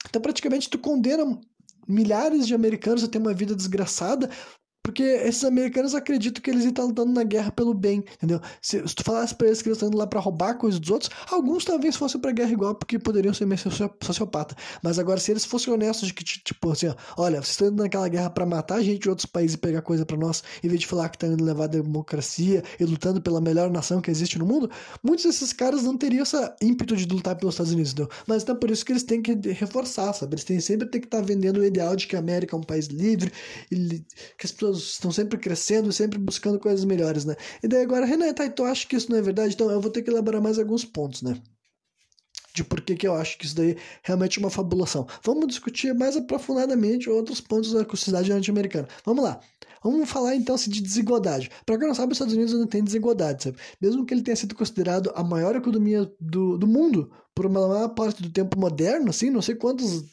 Então praticamente tu condena milhares de americanos a ter uma vida desgraçada porque esses americanos acreditam que eles estão lutando na guerra pelo bem, entendeu? Se, se tu falasse pra eles que eles estão indo lá pra roubar coisas dos outros, alguns talvez fossem pra guerra igual, porque poderiam ser meio sociopata. Mas agora, se eles fossem honestos de que, tipo assim, ó, olha, vocês estão indo naquela guerra para matar gente de outros países e pegar coisa para nós, em vez de falar que estão indo levar a democracia e lutando pela melhor nação que existe no mundo, muitos desses caras não teriam essa ímpeto de lutar pelos Estados Unidos, entendeu? Mas então por isso que eles têm que reforçar, sabe? Eles têm sempre tem que estar tá vendendo o ideal de que a América é um país livre, que as pessoas estão sempre crescendo, sempre buscando coisas melhores, né? E daí agora, Renan, tá, então acho que isso não é verdade? Então eu vou ter que elaborar mais alguns pontos, né? De por que, que eu acho que isso daí realmente é uma fabulação. Vamos discutir mais aprofundadamente outros pontos da sociedade norte-americana. Vamos lá. Vamos falar então assim, de desigualdade. Para quem não sabe, os Estados Unidos não tem desigualdade, sabe? Mesmo que ele tenha sido considerado a maior economia do, do mundo por uma maior parte do tempo moderno, assim, não sei quantos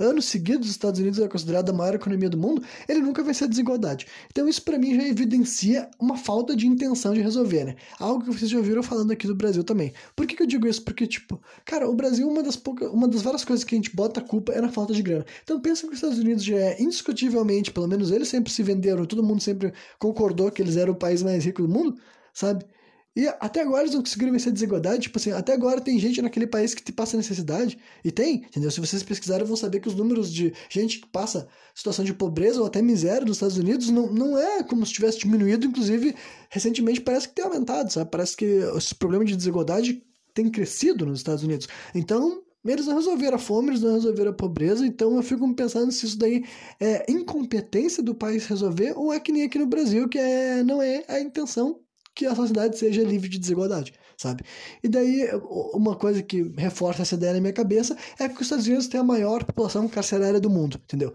anos seguidos os Estados Unidos é considerado a maior economia do mundo, ele nunca vai ser a desigualdade. Então isso para mim já evidencia uma falta de intenção de resolver, né? Algo que vocês já ouviram falando aqui do Brasil também. Por que, que eu digo isso? Porque, tipo, cara, o Brasil, uma das poucas, uma das várias coisas que a gente bota a culpa é na falta de grana. Então pensa que os Estados Unidos já é indiscutivelmente, pelo menos eles sempre se venderam, todo mundo sempre concordou que eles eram o país mais rico do mundo, sabe? E até agora eles não conseguiram vencer a desigualdade. Tipo assim, até agora tem gente naquele país que passa necessidade. E tem, entendeu? Se vocês pesquisarem, vão saber que os números de gente que passa situação de pobreza ou até miséria nos Estados Unidos não, não é como se tivesse diminuído. Inclusive, recentemente parece que tem aumentado, sabe? Parece que esse problema de desigualdade tem crescido nos Estados Unidos. Então, eles não resolveram a fome, eles não resolveram a pobreza, então eu fico pensando se isso daí é incompetência do país resolver ou é que nem aqui no Brasil, que é, não é a intenção que a sociedade seja livre de desigualdade, sabe? E daí, uma coisa que reforça essa ideia na minha cabeça é que os Estados Unidos têm a maior população carcerária do mundo, entendeu?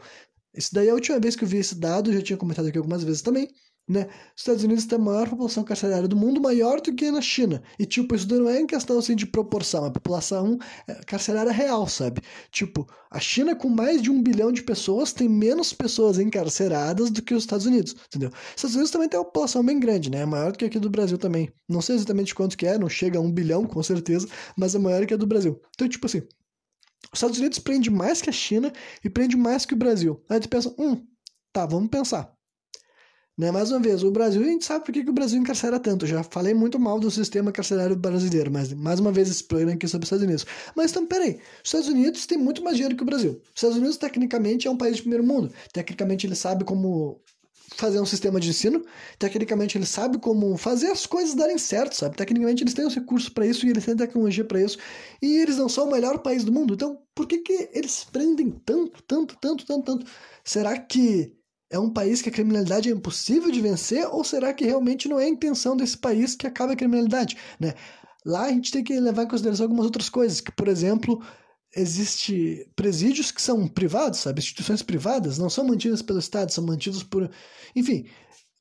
Isso daí é a última vez que eu vi esse dado, já tinha comentado aqui algumas vezes também, né? Os Estados Unidos têm a maior população carcerária do mundo, maior do que na China. E, tipo, isso não é em questão assim, de proporção, é população é, carcerária real, sabe? Tipo, a China, com mais de um bilhão de pessoas, tem menos pessoas encarceradas do que os Estados Unidos, entendeu? Os Estados Unidos também tem uma população bem grande, né? É maior do que aqui do Brasil também. Não sei exatamente quanto que é, não chega a um bilhão, com certeza, mas é maior que a do Brasil. Então, tipo assim, os Estados Unidos prende mais que a China e prende mais que o Brasil. Aí tu pensa, hum, tá, vamos pensar. Né? Mais uma vez, o Brasil, a gente sabe por que, que o Brasil encarcera tanto. Já falei muito mal do sistema carcerário brasileiro, mas mais uma vez esse programa aqui sobre os Estados Unidos. Mas então, peraí, os Estados Unidos têm muito mais dinheiro que o Brasil. Os Estados Unidos, tecnicamente, é um país de primeiro mundo. Tecnicamente, ele sabe como fazer um sistema de ensino. Tecnicamente, ele sabe como fazer as coisas darem certo, sabe? Tecnicamente, eles têm os recursos para isso e eles têm tecnologia para isso. E eles não são o melhor país do mundo. Então, por que, que eles prendem tanto, tanto, tanto, tanto, tanto? Será que é um país que a criminalidade é impossível de vencer ou será que realmente não é a intenção desse país que acaba a criminalidade, né? Lá a gente tem que levar em consideração algumas outras coisas, que por exemplo, existe presídios que são privados, sabe, instituições privadas, não são mantidas pelo Estado, são mantidos por, enfim,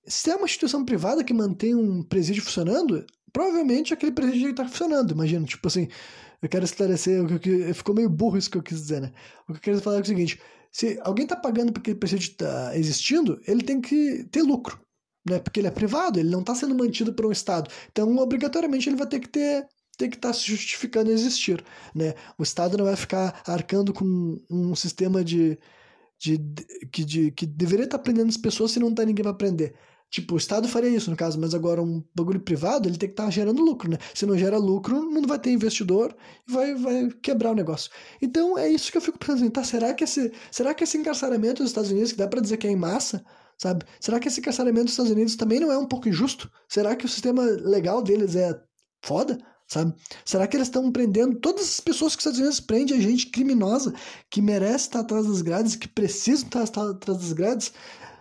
se é uma instituição privada que mantém um presídio funcionando, provavelmente aquele presídio está funcionando, imagina, tipo assim, eu quero esclarecer, o que ficou meio burro isso que eu quis dizer, né? O que eu quero falar é o seguinte, se alguém está pagando porque ele precisa estar tá existindo, ele tem que ter lucro, né? Porque ele é privado, ele não está sendo mantido por um Estado. Então, obrigatoriamente, ele vai ter que ter tem que estar tá se justificando existir, né? O Estado não vai ficar arcando com um sistema de, de, de, de que deveria estar tá aprendendo as pessoas se não tem ninguém para aprender. Tipo, o Estado faria isso no caso, mas agora um bagulho privado, ele tem que estar tá gerando lucro, né? Se não gera lucro, não vai ter investidor e vai, vai quebrar o negócio. Então é isso que eu fico pensando, tá? Será que esse, será que esse encarceramento dos Estados Unidos, que dá para dizer que é em massa, sabe? Será que esse encarceramento dos Estados Unidos também não é um pouco injusto? Será que o sistema legal deles é foda? Sabe? Será que eles estão prendendo todas as pessoas que os Estados Unidos prendem, a gente criminosa, que merece estar atrás das grades, que precisa estar atrás das grades?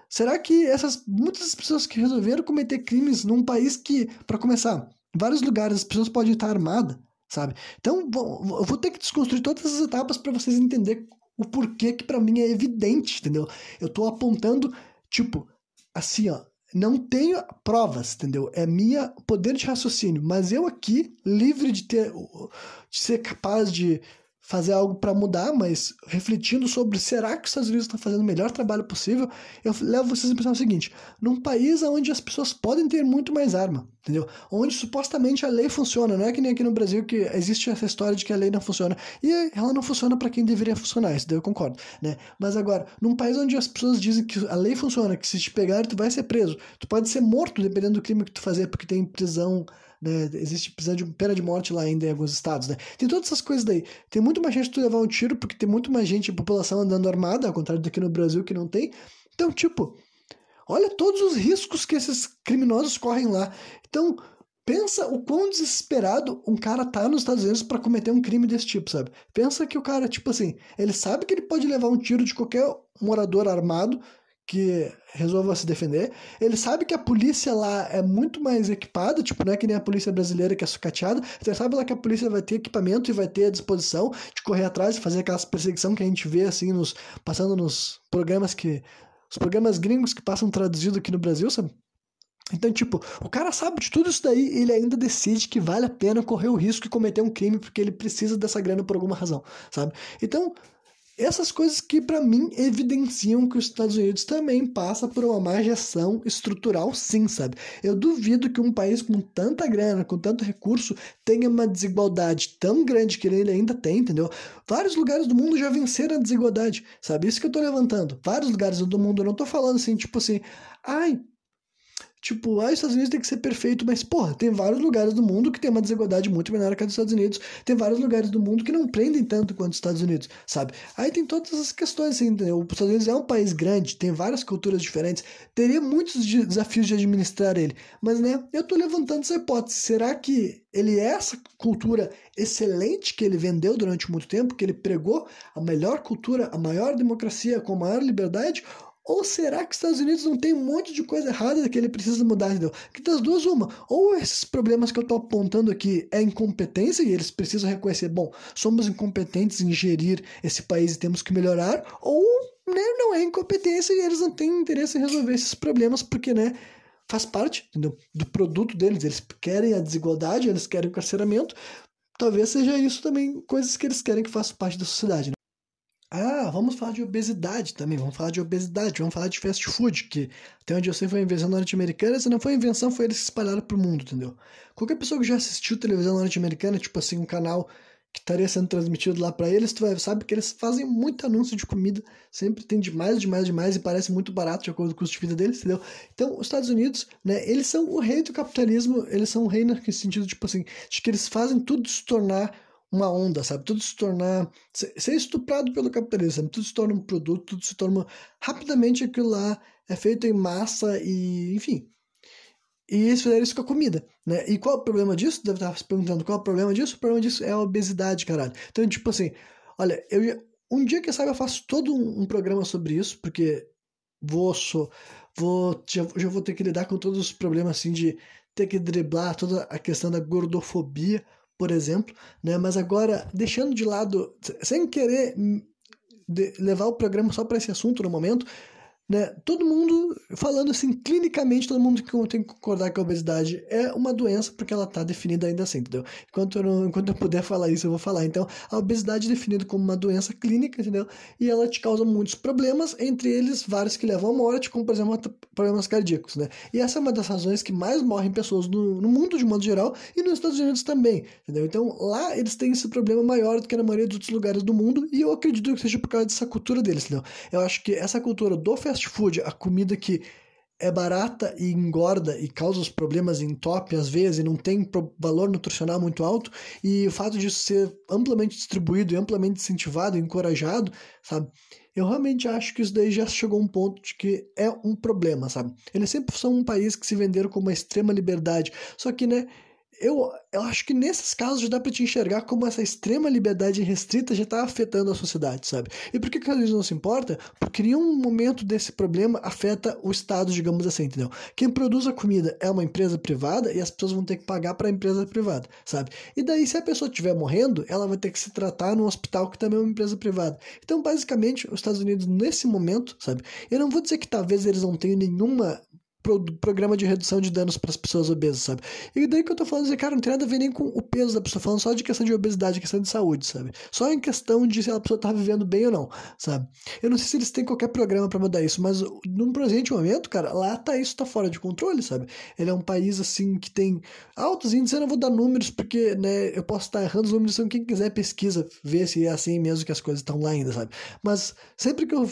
Será que essas muitas pessoas que resolveram cometer crimes num país que, para começar, vários lugares as pessoas podem estar armadas, sabe? Então, eu vou ter que desconstruir todas essas etapas para vocês entenderem o porquê que para mim é evidente, entendeu? Eu tô apontando, tipo, assim, ó, não tenho provas, entendeu? É minha poder de raciocínio, mas eu aqui, livre de ter de ser capaz de fazer algo para mudar, mas refletindo sobre será que os Estados Unidos estão fazendo o melhor trabalho possível, eu levo vocês a pensar o seguinte: num país onde as pessoas podem ter muito mais arma, entendeu? Onde supostamente a lei funciona, não é que nem aqui no Brasil que existe essa história de que a lei não funciona e ela não funciona para quem deveria funcionar, isso daí eu concordo, né? Mas agora, num país onde as pessoas dizem que a lei funciona, que se te pegar tu vai ser preso, tu pode ser morto dependendo do crime que tu fazer, porque tem prisão né? Existe prisão de pena de morte lá ainda em alguns estados, né? Tem todas essas coisas daí. Tem muito mais gente de tu levar um tiro, porque tem muito mais gente, população andando armada, ao contrário daqui no Brasil que não tem. Então, tipo, olha todos os riscos que esses criminosos correm lá. Então, pensa o quão desesperado um cara tá nos Estados Unidos para cometer um crime desse tipo, sabe? Pensa que o cara, tipo assim, ele sabe que ele pode levar um tiro de qualquer morador armado que resolva se defender. Ele sabe que a polícia lá é muito mais equipada, tipo, não é que nem a polícia brasileira que é sucateada. Ele sabe lá que a polícia vai ter equipamento e vai ter a disposição de correr atrás e fazer aquelas perseguição que a gente vê assim nos passando nos programas que os programas gringos que passam traduzido aqui no Brasil, sabe? Então, tipo, o cara sabe de tudo isso daí e ele ainda decide que vale a pena correr o risco de cometer um crime porque ele precisa dessa grana por alguma razão, sabe? Então, essas coisas que, para mim, evidenciam que os Estados Unidos também passa por uma má gestão estrutural, sim, sabe? Eu duvido que um país com tanta grana, com tanto recurso, tenha uma desigualdade tão grande que ele ainda tem, entendeu? Vários lugares do mundo já venceram a desigualdade, sabe? Isso que eu tô levantando. Vários lugares do mundo, eu não tô falando assim, tipo assim, ai, Tipo, ah, os Estados Unidos tem que ser perfeito, mas, porra, tem vários lugares do mundo que tem uma desigualdade muito menor que a dos Estados Unidos. Tem vários lugares do mundo que não prendem tanto quanto os Estados Unidos, sabe? Aí tem todas essas questões, assim, entendeu? Os Estados Unidos é um país grande, tem várias culturas diferentes, teria muitos desafios de administrar ele. Mas, né, eu tô levantando essa hipótese. Será que ele é essa cultura excelente que ele vendeu durante muito tempo, que ele pregou a melhor cultura, a maior democracia com a maior liberdade? Ou será que os Estados Unidos não tem um monte de coisa errada que ele precisa mudar, entendeu? Que das duas, uma. Ou esses problemas que eu estou apontando aqui é incompetência e eles precisam reconhecer, bom, somos incompetentes em gerir esse país e temos que melhorar, ou né, não é incompetência e eles não têm interesse em resolver esses problemas porque, né, faz parte entendeu? do produto deles. Eles querem a desigualdade, eles querem o carceramento. Talvez seja isso também coisas que eles querem que faça parte da sociedade. Né? Ah, vamos falar de obesidade também, vamos falar de obesidade, vamos falar de fast food, que até onde eu sei foi invenção norte-americana, se não foi invenção, foi eles que espalharam pro mundo, entendeu? Qualquer pessoa que já assistiu televisão norte-americana, tipo assim, um canal que estaria sendo transmitido lá para eles, tu vai, sabe que eles fazem muito anúncio de comida, sempre tem demais, demais, demais, e parece muito barato de acordo com o custo de vida deles, entendeu? Então, os Estados Unidos, né, eles são o rei do capitalismo, eles são o rei no sentido, tipo assim, de que eles fazem tudo se tornar uma onda, sabe? Tudo se tornar. ser estuprado pelo capitalismo, sabe? Tudo se torna um produto, tudo se torna. Rapidamente aquilo lá é feito em massa e. enfim. E eles fizeram isso com a comida, né? E qual é o problema disso? Deve estar se perguntando qual é o problema disso? O problema disso é a obesidade, caralho. Então, tipo assim, olha, eu um dia que sabe eu faço todo um, programa sobre isso, porque vou sou, vou já, já vou ter que lidar com todos os problemas assim de ter que driblar toda a questão da gordofobia, por exemplo, né? Mas agora, deixando de lado, sem querer levar o programa só para esse assunto no momento, né? Todo mundo, falando assim, clinicamente, todo mundo tem que concordar que a obesidade é uma doença porque ela está definida ainda assim, entendeu? Enquanto eu, não, enquanto eu puder falar isso, eu vou falar. Então, a obesidade é definida como uma doença clínica, entendeu? E ela te causa muitos problemas, entre eles vários que levam à morte, como, por exemplo, problemas cardíacos, né? E essa é uma das razões que mais morrem pessoas no, no mundo, de modo geral, e nos Estados Unidos também, entendeu? Então, lá eles têm esse problema maior do que na maioria dos outros lugares do mundo, e eu acredito que seja por causa dessa cultura deles, entendeu? Eu acho que essa cultura do food, a comida que é barata e engorda e causa os problemas em top às vezes e não tem valor nutricional muito alto e o fato disso ser amplamente distribuído e amplamente incentivado encorajado, sabe? Eu realmente acho que isso daí já chegou a um ponto de que é um problema, sabe? Eles sempre são um país que se venderam com uma extrema liberdade, só que, né, eu, eu acho que nesses casos já dá para te enxergar como essa extrema liberdade restrita já está afetando a sociedade, sabe? E por que, que vezes não se importa? Porque em um momento desse problema afeta o Estado, digamos assim, entendeu? Quem produz a comida é uma empresa privada e as pessoas vão ter que pagar para a empresa privada, sabe? E daí, se a pessoa estiver morrendo, ela vai ter que se tratar num hospital que também é uma empresa privada. Então, basicamente, os Estados Unidos, nesse momento, sabe? Eu não vou dizer que talvez eles não tenham nenhuma pro, programa de redução de danos para as pessoas obesas, sabe? E daí que eu tô falando assim, cara, não tem nada a ver nem com o peso da pessoa, falando só de questão de obesidade, questão de saúde, sabe? Só em questão de se a pessoa tá vivendo bem ou não, sabe? Eu não sei se eles têm qualquer programa para mudar isso, mas num presente momento, cara, lá tá isso tá fora de controle, sabe? Ele é um país assim que tem altos índices, eu não vou dar números porque, né, eu posso estar errando os números, então quem quiser pesquisa, ver se é assim mesmo que as coisas estão lá ainda, sabe? Mas sempre que eu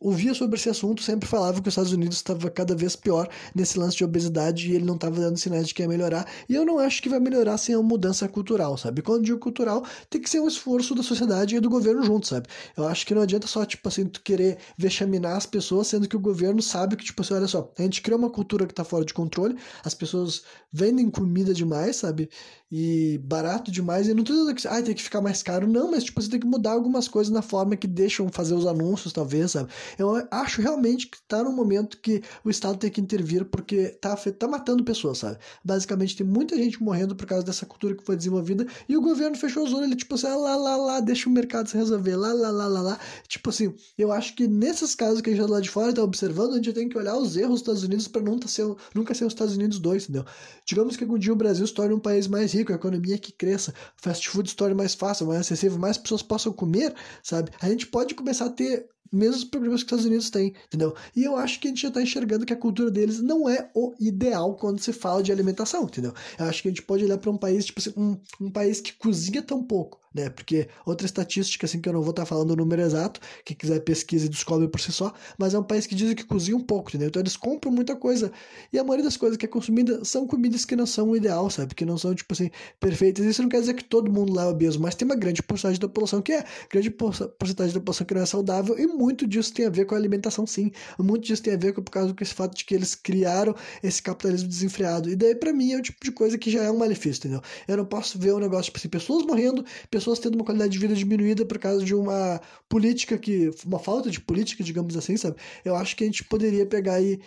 ouvia sobre esse assunto, sempre falava que os Estados Unidos estava cada vez pior nesse lance de obesidade e ele não estava dando sinais de que ia melhorar. E eu não acho que vai melhorar sem uma mudança cultural, sabe? Quando eu digo cultural, tem que ser um esforço da sociedade e do governo junto, sabe? Eu acho que não adianta só, tipo assim, tu querer vexaminar as pessoas, sendo que o governo sabe que, tipo assim, olha só, a gente criou uma cultura que está fora de controle, as pessoas vendem comida demais, sabe? E barato demais, e não tô dizendo que ah, tem que ficar mais caro, não, mas, tipo, você tem que mudar algumas coisas na forma que deixam fazer os anúncios, talvez, sabe? Eu acho realmente que está no momento que o Estado tem que intervir porque tá, tá matando pessoas, sabe? Basicamente tem muita gente morrendo por causa dessa cultura que foi desenvolvida e o governo fechou os olhos, ele tipo assim, ah, lá, lá, lá, deixa o mercado se resolver, lá, lá, lá, lá, lá. Tipo assim, eu acho que nesses casos que a gente tá lá de fora tá observando, a gente tem que olhar os erros dos Estados Unidos para nunca ser, nunca ser os Estados Unidos dois, entendeu? Digamos que algum dia o Brasil se torne um país mais rico, a economia que cresça, fast food se torne mais fácil, mais acessível, mais pessoas possam comer, sabe? A gente pode começar a ter mesmos problemas que os Estados Unidos têm, entendeu? E eu acho que a gente já está enxergando que a cultura deles não é o ideal quando se fala de alimentação, entendeu? Eu acho que a gente pode olhar para um país, tipo assim, um, um país que cozinha tão pouco, né? Porque outra estatística, assim, que eu não vou estar tá falando o número exato, quem quiser pesquisa e descobre por si só, mas é um país que dizem que cozinha um pouco, entendeu? Então eles compram muita coisa. E a maioria das coisas que é consumida são comidas que não são o ideal, sabe? Que não são, tipo assim, perfeitas. Isso não quer dizer que todo mundo lá é obeso, mas tem uma grande porcentagem da população que é. Grande porcentagem da população que não é saudável, e muito disso tem a ver com a alimentação, sim. Muito disso tem a ver com, por causa desse fato de que eles criaram esse capitalismo desenfreado. E daí, para mim, é o tipo de coisa que já é um malefício, entendeu? Eu não posso ver um negócio, tipo assim, pessoas morrendo, pessoas tendo uma qualidade de vida diminuída por causa de uma política que. uma falta de política, digamos assim, sabe? Eu acho que a gente poderia pegar e.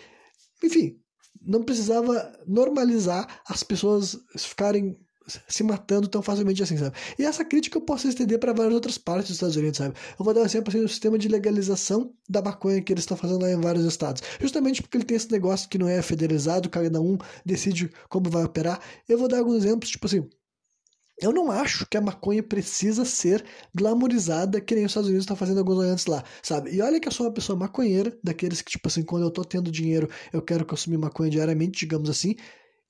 Enfim, não precisava normalizar as pessoas ficarem se matando tão facilmente assim, sabe? E essa crítica eu posso estender para várias outras partes dos Estados Unidos, sabe? Eu vou dar um exemplo assim, do sistema de legalização da maconha que eles estão fazendo lá em vários estados. Justamente porque ele tem esse negócio que não é federalizado, cada um decide como vai operar. Eu vou dar alguns exemplos, tipo assim, eu não acho que a maconha precisa ser glamourizada que nem os Estados Unidos estão fazendo alguns antes lá, sabe? E olha que eu sou uma pessoa maconheira, daqueles que, tipo assim, quando eu tô tendo dinheiro, eu quero consumir maconha diariamente, digamos assim,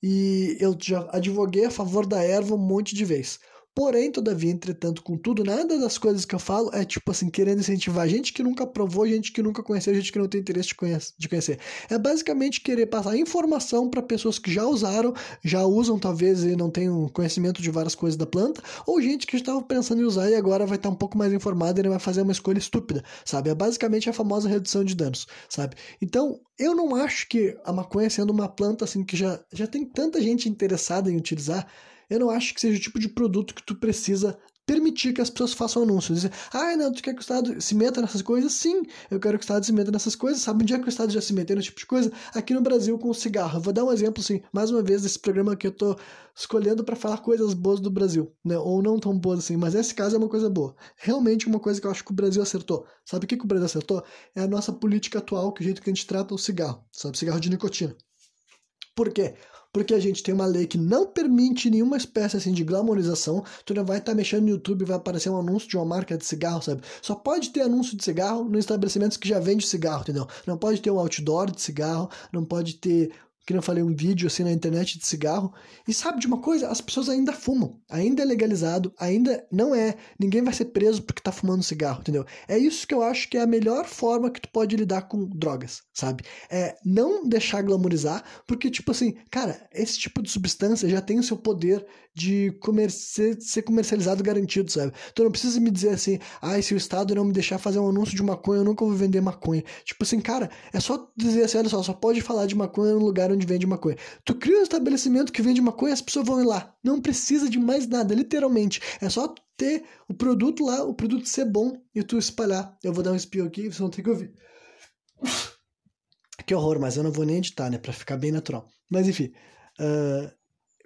e eu já advoguei a favor da erva um monte de vezes. Porém, todavia, entretanto, contudo, nada das coisas que eu falo é tipo assim, querendo incentivar gente que nunca provou, gente que nunca conheceu, gente que não tem interesse de, conhece, de conhecer. É basicamente querer passar informação para pessoas que já usaram, já usam talvez e não têm conhecimento de várias coisas da planta, ou gente que estava pensando em usar e agora vai estar um pouco mais informada e não vai fazer uma escolha estúpida, sabe? É basicamente a famosa redução de danos, sabe? Então, eu não acho que a maconha sendo uma planta assim que já, já tem tanta gente interessada em utilizar, eu não acho que seja o tipo de produto que tu precisa permitir que as pessoas façam anúncios. Dizer, ah, não, tu quer que o Estado se meta nessas coisas? Sim, eu quero que o Estado se meta nessas coisas. Sabe onde é que o Estado já se meteu nesse tipo de coisa? Aqui no Brasil com o cigarro. Eu vou dar um exemplo, assim, mais uma vez, desse programa que eu tô escolhendo para falar coisas boas do Brasil, né? Ou não tão boas assim, mas esse caso é uma coisa boa. Realmente uma coisa que eu acho que o Brasil acertou. Sabe o que, que o Brasil acertou? É a nossa política atual, que é o jeito que a gente trata o cigarro, sabe? Cigarro de nicotina. Por quê? Porque a gente tem uma lei que não permite nenhuma espécie assim de glamorização. Tu não vai estar tá mexendo no YouTube e vai aparecer um anúncio de uma marca de cigarro, sabe? Só pode ter anúncio de cigarro no estabelecimentos que já vende cigarro, entendeu? Não pode ter um outdoor de cigarro, não pode ter que eu falei, um vídeo assim na internet de cigarro. E sabe de uma coisa? As pessoas ainda fumam. Ainda é legalizado, ainda não é. Ninguém vai ser preso porque tá fumando cigarro, entendeu? É isso que eu acho que é a melhor forma que tu pode lidar com drogas, sabe? É não deixar glamorizar, porque, tipo assim, cara, esse tipo de substância já tem o seu poder de comerci ser comercializado garantido, sabe? Tu não precisa me dizer assim, ah, se o Estado não me deixar fazer um anúncio de maconha, eu nunca vou vender maconha. Tipo assim, cara, é só dizer assim, olha só, só pode falar de maconha no lugar onde vende maconha. Tu cria um estabelecimento que vende maconha, as pessoas vão ir lá. Não precisa de mais nada, literalmente. É só ter o produto lá, o produto ser bom e tu espalhar. Eu vou dar um espio aqui, vocês vão ter que ouvir. Que horror, mas eu não vou nem editar, né? Pra ficar bem natural. Mas enfim. Uh,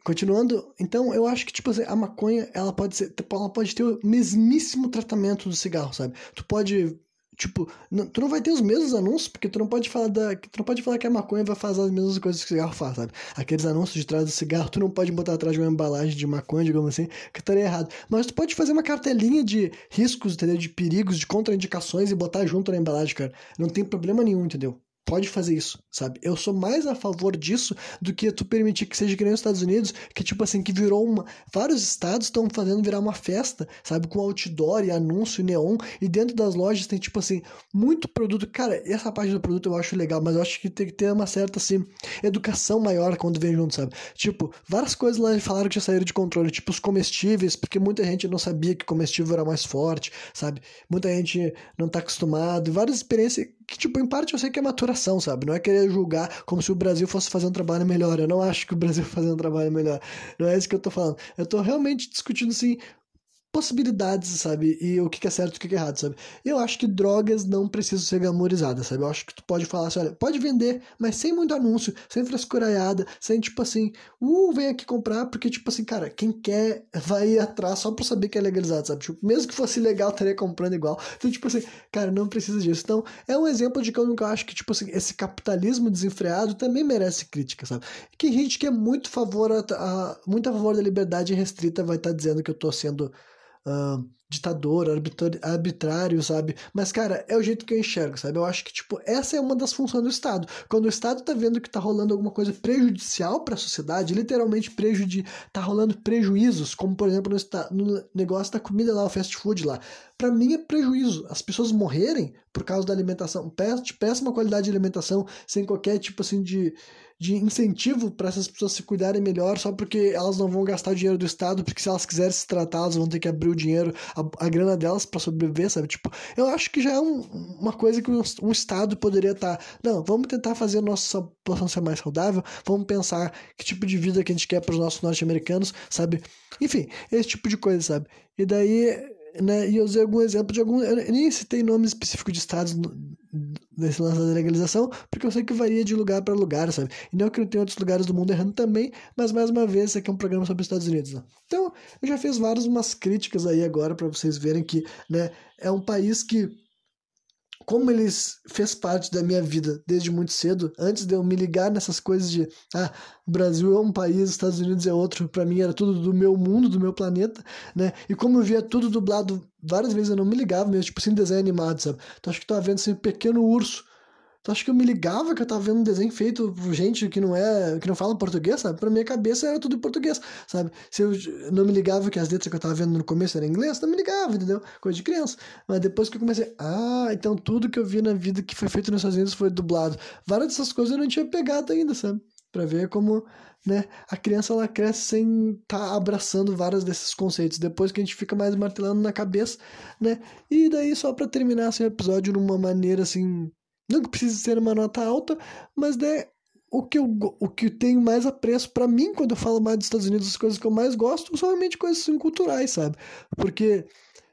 Continuando, então eu acho que tipo assim, a maconha, ela pode ser, ela pode ter o mesmíssimo tratamento do cigarro, sabe? Tu pode Tipo, não, tu não vai ter os mesmos anúncios, porque tu não pode falar da. Tu não pode falar que a maconha vai fazer as mesmas coisas que o cigarro faz, sabe? Aqueles anúncios de trás do cigarro, tu não pode botar atrás de uma embalagem de maconha, digamos assim, que estaria errado. Mas tu pode fazer uma cartelinha de riscos, entendeu? De perigos, de contraindicações e botar junto na embalagem, cara. Não tem problema nenhum, entendeu? Pode fazer isso, sabe? Eu sou mais a favor disso do que tu permitir que seja que nem nos Estados Unidos, que tipo assim, que virou uma. Vários estados estão fazendo virar uma festa, sabe? Com outdoor e anúncio e neon, e dentro das lojas tem tipo assim, muito produto. Cara, essa parte do produto eu acho legal, mas eu acho que tem que ter uma certa assim, educação maior quando vem junto, sabe? Tipo, várias coisas lá falaram que já saíram de controle, tipo os comestíveis, porque muita gente não sabia que comestível era mais forte, sabe? Muita gente não tá acostumado, várias experiências que, tipo, em parte eu sei que é maturação, sabe? Não é querer julgar como se o Brasil fosse fazer um trabalho melhor. Eu não acho que o Brasil fazer um trabalho melhor. Não é isso que eu tô falando. Eu tô realmente discutindo, assim, possibilidades, sabe? E o que é certo e o que é errado, sabe? Eu acho que drogas não precisam ser glamorizadas, sabe? Eu acho que tu pode falar assim, olha, pode vender, mas sem muito anúncio, sem frescuraiada, sem tipo assim, uh, vem aqui comprar, porque tipo assim, cara, quem quer vai ir atrás só pra saber que é legalizado, sabe? Tipo, mesmo que fosse legal, estaria comprando igual. Então, tipo assim, cara, não precisa disso. Então, é um exemplo de que eu nunca acho que, tipo assim, esse capitalismo desenfreado também merece crítica, sabe? Que gente que é muito, favor a, a muito a favor da liberdade restrita vai estar tá dizendo que eu tô sendo uh, ditador, arbitrário, sabe? Mas, cara, é o jeito que eu enxergo, sabe? Eu acho que, tipo, essa é uma das funções do Estado. Quando o Estado tá vendo que tá rolando alguma coisa prejudicial para a sociedade, literalmente prejudi tá rolando prejuízos, como, por exemplo, no, no negócio da comida lá, o fast food lá. Para mim é prejuízo. As pessoas morrerem por causa da alimentação, de péssima qualidade de alimentação, sem qualquer tipo, assim, de de incentivo para essas pessoas se cuidarem melhor só porque elas não vão gastar dinheiro do Estado, porque se elas quiserem se tratar, elas vão ter que abrir o dinheiro, a, a grana delas para sobreviver, sabe? Tipo, eu acho que já é um, uma coisa que um, um Estado poderia estar. Tá, não, vamos tentar fazer a nossa população ser mais saudável, vamos pensar que tipo de vida que a gente quer para os nossos norte-americanos, sabe? Enfim, esse tipo de coisa, sabe? E daí né? E eu usei algum exemplo de algum. Eu nem citei nome específico de estados nesse lance da legalização, porque eu sei que varia de lugar para lugar, sabe? E não que não tem outros lugares do mundo errando também, mas mais uma vez, esse aqui é um programa sobre os Estados Unidos. Né? Então, eu já fiz várias umas críticas aí agora para vocês verem que, né, é um país que como eles fez parte da minha vida desde muito cedo, antes de eu me ligar nessas coisas de ah, Brasil é um país, Estados Unidos é outro, para mim era tudo do meu mundo, do meu planeta, né? E como eu via tudo dublado várias vezes eu não me ligava mesmo, tipo assim, desenho animado, sabe? Então acho que tava vendo assim, um pequeno urso Tu acha que eu me ligava que eu tava vendo um desenho feito por gente que não é, que não fala português, sabe? Pra minha cabeça era tudo em português, sabe? Se eu não me ligava que as letras que eu tava vendo no começo eram inglês, não me ligava, entendeu? Coisa de criança. Mas depois que eu comecei, ah, então tudo que eu vi na vida que foi feito nos Estados Unidos foi dublado. Várias dessas coisas eu não tinha pegado ainda, sabe? Pra ver como, né, a criança ela cresce sem tá abraçando vários desses conceitos. Depois que a gente fica mais martelando na cabeça, né? E daí, só para terminar esse episódio numa maneira assim não que precise ser uma nota alta, mas né, o que eu o que tenho mais apreço para mim quando eu falo mais dos Estados Unidos, as coisas que eu mais gosto, são realmente coisas assim, culturais, sabe? Porque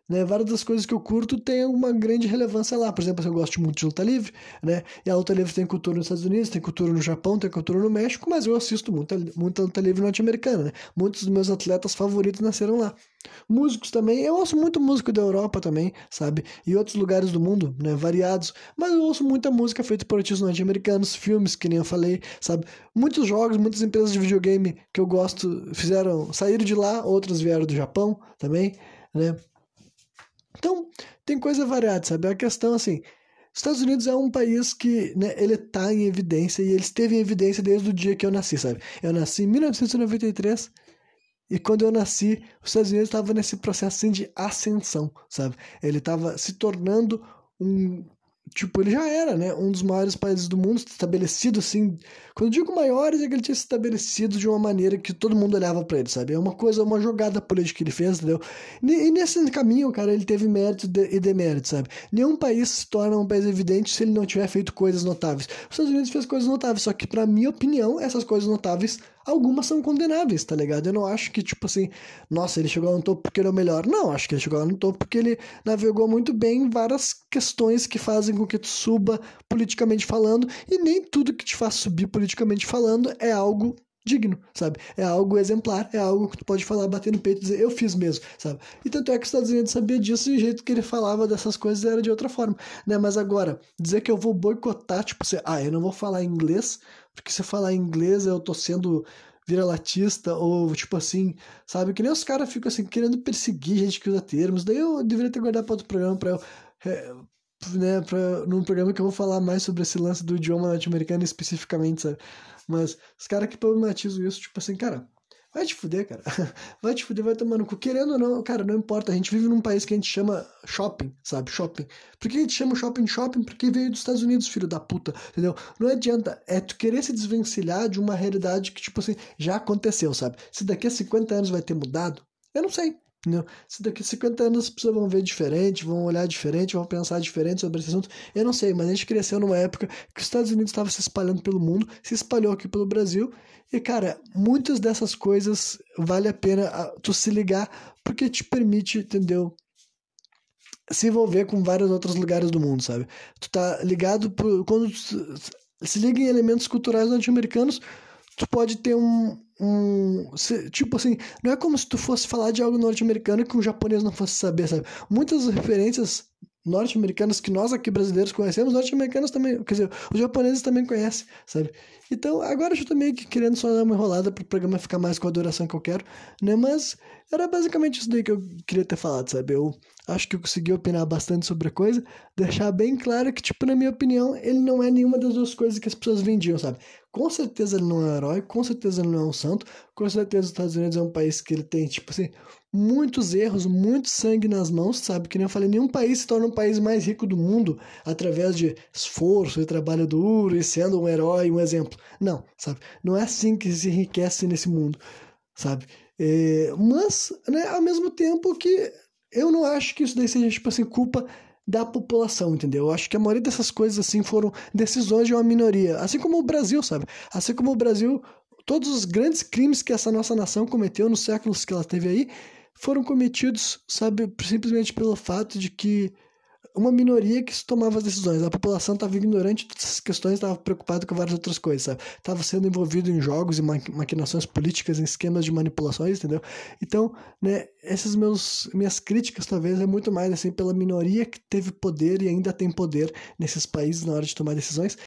né? Várias das coisas que eu curto têm uma grande relevância lá. Por exemplo, eu gosto muito de luta livre, né? E a luta livre tem cultura nos Estados Unidos, tem cultura no Japão, tem cultura no México, mas eu assisto muita, muita luta livre norte-americana, né? Muitos dos meus atletas favoritos nasceram lá. Músicos também, eu ouço muito músico da Europa também, sabe? E outros lugares do mundo, né? Variados. Mas eu ouço muita música feita por artistas norte-americanos, filmes, que nem eu falei, sabe? Muitos jogos, muitas empresas de videogame que eu gosto fizeram, saíram de lá, outros vieram do Japão também, né? Então, tem coisa variada, sabe? A questão, assim, Estados Unidos é um país que, né, ele tá em evidência e ele esteve em evidência desde o dia que eu nasci, sabe? Eu nasci em 1993 e quando eu nasci, os Estados Unidos estava nesse processo assim, de ascensão, sabe? Ele estava se tornando um tipo, ele já era, né, um dos maiores países do mundo, estabelecido assim. Quando eu digo maiores, é que ele tinha se estabelecido de uma maneira que todo mundo olhava para ele, sabe? É uma coisa, uma jogada política que ele fez, entendeu? E nesse caminho, cara, ele teve méritos e deméritos, sabe? Nenhum país se torna um país evidente se ele não tiver feito coisas notáveis. Os Estados Unidos fez coisas notáveis, só que, para minha opinião, essas coisas notáveis algumas são condenáveis, tá ligado? Eu não acho que, tipo assim, nossa, ele chegou lá no topo porque ele é o melhor. Não, acho que ele chegou lá no topo porque ele navegou muito bem em várias questões que fazem com que tu suba politicamente falando, e nem tudo que te faz subir politicamente falando é algo digno, sabe? É algo exemplar, é algo que tu pode falar, bater no peito e dizer, eu fiz mesmo, sabe? E tanto é que os Estados Unidos sabia disso e o jeito que ele falava dessas coisas era de outra forma, né? Mas agora, dizer que eu vou boicotar, tipo, você, ah, eu não vou falar inglês, porque se eu falar inglês eu tô sendo vira-latista ou tipo assim, sabe? Que nem os caras ficam assim querendo perseguir gente que usa termos. Daí eu deveria ter guardado para outro programa para eu é, né, pra, num programa que eu vou falar mais sobre esse lance do idioma norte-americano especificamente, sabe? Mas os caras que problematizam isso, tipo assim, cara, vai te fuder, cara. Vai te fuder, vai tomar no cu. Querendo ou não, cara, não importa. A gente vive num país que a gente chama shopping, sabe? Shopping. Por que a gente chama shopping shopping? Porque veio dos Estados Unidos, filho da puta, entendeu? Não adianta. É tu querer se desvencilhar de uma realidade que, tipo assim, já aconteceu, sabe? Se daqui a 50 anos vai ter mudado, eu não sei. Entendeu? Se daqui a 50 anos as pessoas vão ver diferente, vão olhar diferente, vão pensar diferente sobre esse assunto, eu não sei, mas a gente cresceu numa época que os Estados Unidos estavam se espalhando pelo mundo, se espalhou aqui pelo Brasil, e cara, muitas dessas coisas vale a pena ah, tu se ligar, porque te permite, entendeu? Se envolver com vários outros lugares do mundo, sabe? Tu tá ligado por, quando se liga em elementos culturais norte-americanos, tu pode ter um, um. Tipo assim, não é como se tu fosse falar de algo norte-americano que um japonês não fosse saber, sabe? Muitas referências norte-americanas que nós aqui brasileiros conhecemos, norte-americanos também, quer dizer, os japoneses também conhecem, sabe? Então, agora eu estou meio que querendo só dar uma enrolada para o programa ficar mais com a duração que eu quero, né? Mas era basicamente isso daí que eu queria ter falado, sabe? Eu acho que eu consegui opinar bastante sobre a coisa, deixar bem claro que, tipo, na minha opinião, ele não é nenhuma das duas coisas que as pessoas vendiam, sabe? Com certeza ele não é um herói, com certeza ele não é um santo, com certeza os Estados Unidos é um país que ele tem, tipo assim, muitos erros, muito sangue nas mãos, sabe? Que nem eu falei, nenhum país se torna um país mais rico do mundo através de esforço e trabalho duro e sendo um herói, um exemplo. Não, sabe? Não é assim que se enriquece nesse mundo, sabe? É, mas, né, ao mesmo tempo que eu não acho que isso daí seja, tipo assim, culpa da população, entendeu? Eu acho que a maioria dessas coisas, assim, foram decisões de uma minoria. Assim como o Brasil, sabe? Assim como o Brasil, todos os grandes crimes que essa nossa nação cometeu nos séculos que ela teve aí, foram cometidos, sabe, simplesmente pelo fato de que uma minoria que tomava as decisões. A população estava ignorante dessas questões, estava preocupada com várias outras coisas, sabe? Estava sendo envolvido em jogos e maquinações políticas, em esquemas de manipulações, entendeu? Então, né, essas meus, minhas críticas talvez é muito mais assim pela minoria que teve poder e ainda tem poder nesses países na hora de tomar decisões.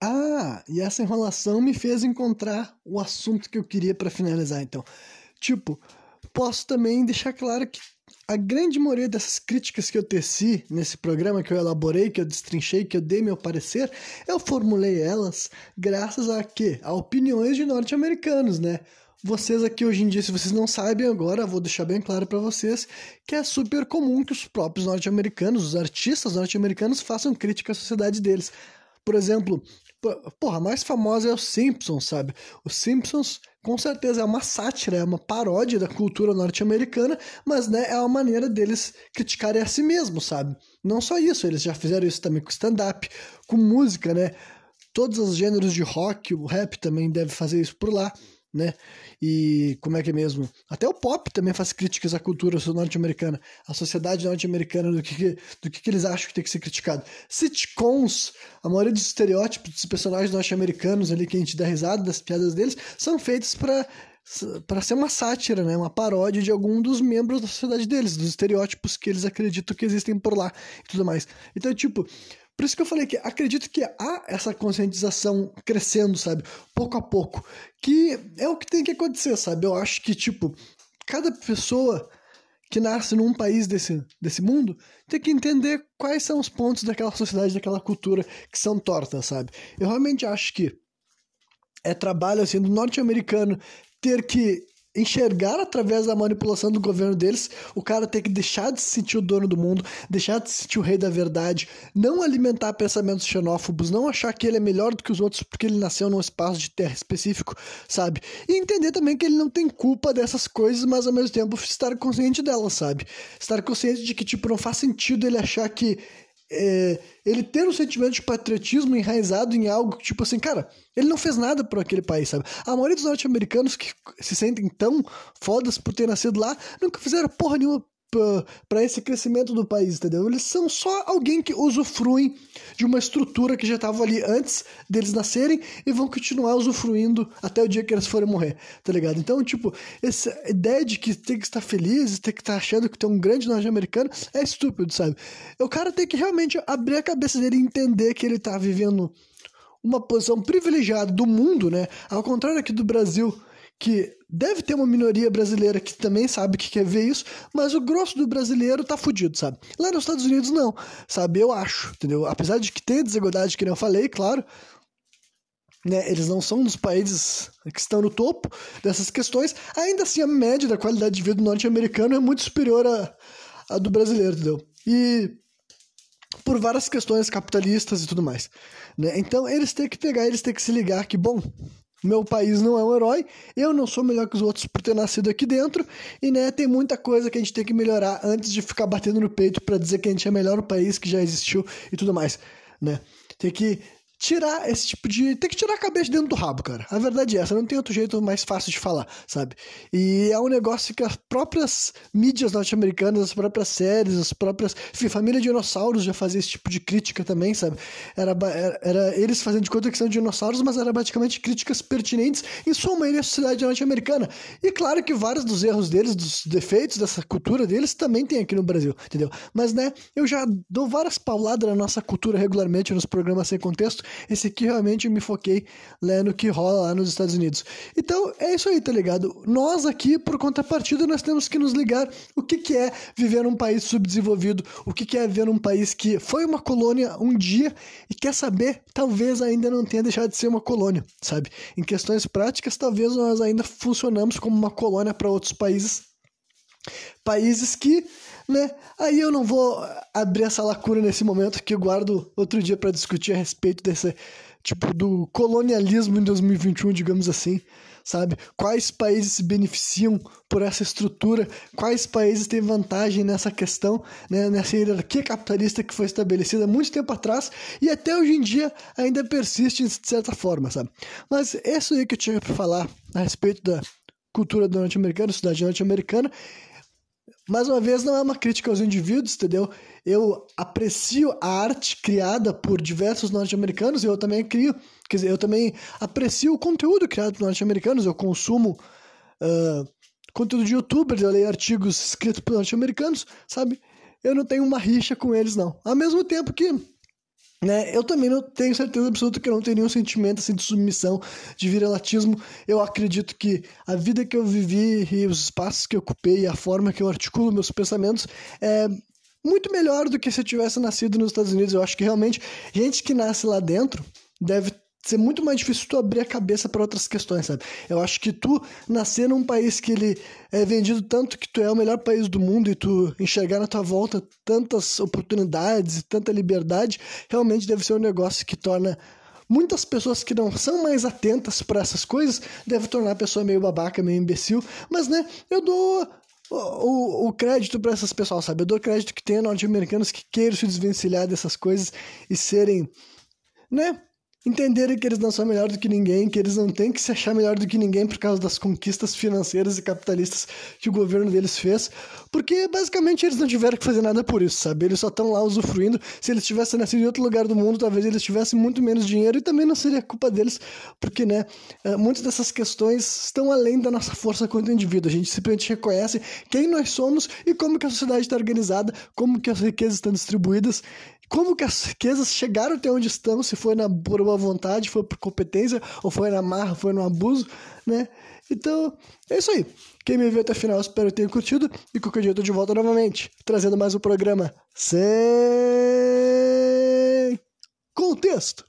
Ah, e essa enrolação me fez encontrar o assunto que eu queria para finalizar, então. Tipo, posso também deixar claro que a grande maioria dessas críticas que eu teci nesse programa, que eu elaborei, que eu destrinchei, que eu dei meu parecer, eu formulei elas graças a quê? A opiniões de norte-americanos, né? Vocês aqui hoje em dia, se vocês não sabem agora, vou deixar bem claro para vocês que é super comum que os próprios norte-americanos, os artistas norte-americanos façam crítica à sociedade deles. Por exemplo, porra, a mais famosa é os Simpsons, sabe? Os Simpsons com certeza é uma sátira, é uma paródia da cultura norte-americana, mas né, é uma maneira deles criticarem a si mesmos, sabe? Não só isso, eles já fizeram isso também com stand-up, com música, né? Todos os gêneros de rock, o rap também deve fazer isso por lá né? E como é que é mesmo? Até o pop também faz críticas à cultura norte-americana, à sociedade norte-americana, do, que, do que, que eles acham que tem que ser criticado. Sitcoms, a maioria dos estereótipos dos personagens norte-americanos ali que a gente dá risada das piadas deles, são feitos para para ser uma sátira, né? uma paródia de algum dos membros da sociedade deles, dos estereótipos que eles acreditam que existem por lá e tudo mais. Então, tipo, por isso que eu falei que acredito que há essa conscientização crescendo, sabe? Pouco a pouco. Que é o que tem que acontecer, sabe? Eu acho que, tipo, cada pessoa que nasce num país desse, desse mundo tem que entender quais são os pontos daquela sociedade, daquela cultura que são tortas, sabe? Eu realmente acho que é trabalho assim do norte-americano ter que enxergar através da manipulação do governo deles, o cara tem que deixar de se sentir o dono do mundo, deixar de se sentir o rei da verdade, não alimentar pensamentos xenófobos, não achar que ele é melhor do que os outros porque ele nasceu num espaço de terra específico, sabe? E entender também que ele não tem culpa dessas coisas, mas ao mesmo tempo estar consciente delas, sabe? Estar consciente de que, tipo, não faz sentido ele achar que é, ele ter um sentimento de patriotismo enraizado em algo tipo assim, cara, ele não fez nada por aquele país, sabe? A maioria dos norte-americanos que se sentem tão fodas por ter nascido lá nunca fizeram porra nenhuma para esse crescimento do país, entendeu? Eles são só alguém que usufruem de uma estrutura que já estava ali antes deles nascerem e vão continuar usufruindo até o dia que eles forem morrer, tá ligado? Então, tipo, essa ideia de que tem que estar feliz, tem que estar achando que tem um grande norte-americano é estúpido, sabe? O cara tem que realmente abrir a cabeça dele e entender que ele tá vivendo uma posição privilegiada do mundo, né? Ao contrário aqui do Brasil, que deve ter uma minoria brasileira que também sabe que quer ver isso, mas o grosso do brasileiro tá fudido, sabe? Lá nos Estados Unidos não, sabe? Eu acho, entendeu? Apesar de que tem desigualdade, que eu falei, claro, né, eles não são um dos países que estão no topo dessas questões, ainda assim a média da qualidade de vida do norte-americano é muito superior à, à do brasileiro, entendeu? E por várias questões capitalistas e tudo mais. Né? Então eles têm que pegar, eles têm que se ligar que, bom, meu país não é um herói, eu não sou melhor que os outros por ter nascido aqui dentro, e né, tem muita coisa que a gente tem que melhorar antes de ficar batendo no peito para dizer que a gente é melhor o país que já existiu e tudo mais, né? Tem que tirar esse tipo de. Tem que tirar a cabeça dentro do rabo, cara. A verdade é essa, não tem outro jeito mais fácil de falar, sabe? E é um negócio que as próprias mídias norte-americanas, as próprias séries, as próprias. Enfim, família dinossauros já fazia esse tipo de crítica também, sabe? Era, era, era eles fazendo de conta que são dinossauros, mas era basicamente críticas pertinentes em sua maioria à sociedade norte-americana. E claro que vários dos erros deles, dos defeitos dessa cultura deles, também tem aqui no Brasil, entendeu? Mas, né, eu já dou várias pauladas na nossa cultura regularmente nos programas sem contexto esse aqui realmente me foquei né, no que rola lá nos Estados Unidos. Então é isso aí, tá ligado? Nós aqui, por contrapartida, nós temos que nos ligar o que, que é viver num país subdesenvolvido, o que, que é viver num país que foi uma colônia um dia e quer saber, talvez ainda não tenha deixado de ser uma colônia, sabe? Em questões práticas, talvez nós ainda funcionamos como uma colônia para outros países. Países que né? Aí eu não vou abrir essa lacuna nesse momento que eu guardo outro dia para discutir a respeito desse tipo do colonialismo em 2021, digamos assim, sabe? Quais países se beneficiam por essa estrutura? Quais países têm vantagem nessa questão, né? nessa hierarquia capitalista que foi estabelecida muito tempo atrás e até hoje em dia ainda persiste de certa forma, sabe? Mas é isso aí que eu tinha para falar a respeito da cultura norte-americana, cidade norte-americana mais uma vez, não é uma crítica aos indivíduos, entendeu? Eu aprecio a arte criada por diversos norte-americanos e eu também crio, quer dizer, eu também aprecio o conteúdo criado por norte-americanos, eu consumo uh, conteúdo de youtubers, eu leio artigos escritos por norte-americanos, sabe? Eu não tenho uma rixa com eles, não. Ao mesmo tempo que né? Eu também não tenho certeza absoluta que eu não tenho nenhum sentimento assim, de submissão, de viralatismo. Eu acredito que a vida que eu vivi e os espaços que eu ocupei e a forma que eu articulo meus pensamentos é muito melhor do que se eu tivesse nascido nos Estados Unidos. Eu acho que realmente gente que nasce lá dentro deve ser muito mais difícil tu abrir a cabeça para outras questões, sabe? Eu acho que tu nascer num país que ele é vendido tanto que tu é o melhor país do mundo e tu enxergar na tua volta tantas oportunidades e tanta liberdade, realmente deve ser um negócio que torna muitas pessoas que não são mais atentas para essas coisas deve tornar a pessoa meio babaca, meio imbecil, mas né, eu dou o, o, crédito para essas pessoas, sabe? Eu dou crédito que tem norte-americanos que queiram se desvencilhar dessas coisas e serem, né, entenderem que eles não são melhor do que ninguém, que eles não têm que se achar melhor do que ninguém por causa das conquistas financeiras e capitalistas que o governo deles fez, porque basicamente eles não tiveram que fazer nada por isso, sabe? Eles só estão lá usufruindo. Se eles tivessem nascido em outro lugar do mundo, talvez eles tivessem muito menos dinheiro e também não seria culpa deles, porque, né, eh, muitas dessas questões estão além da nossa força quanto indivíduo. A gente simplesmente reconhece quem nós somos e como que a sociedade está organizada, como que as riquezas estão distribuídas como que as riquezas chegaram até onde estão, se foi na por boa vontade, foi por competência, ou foi na marra, foi no abuso, né? Então, é isso aí. Quem me viu até o final, espero que tenha curtido. E qualquer dia eu tô de volta novamente, trazendo mais um programa sem contexto.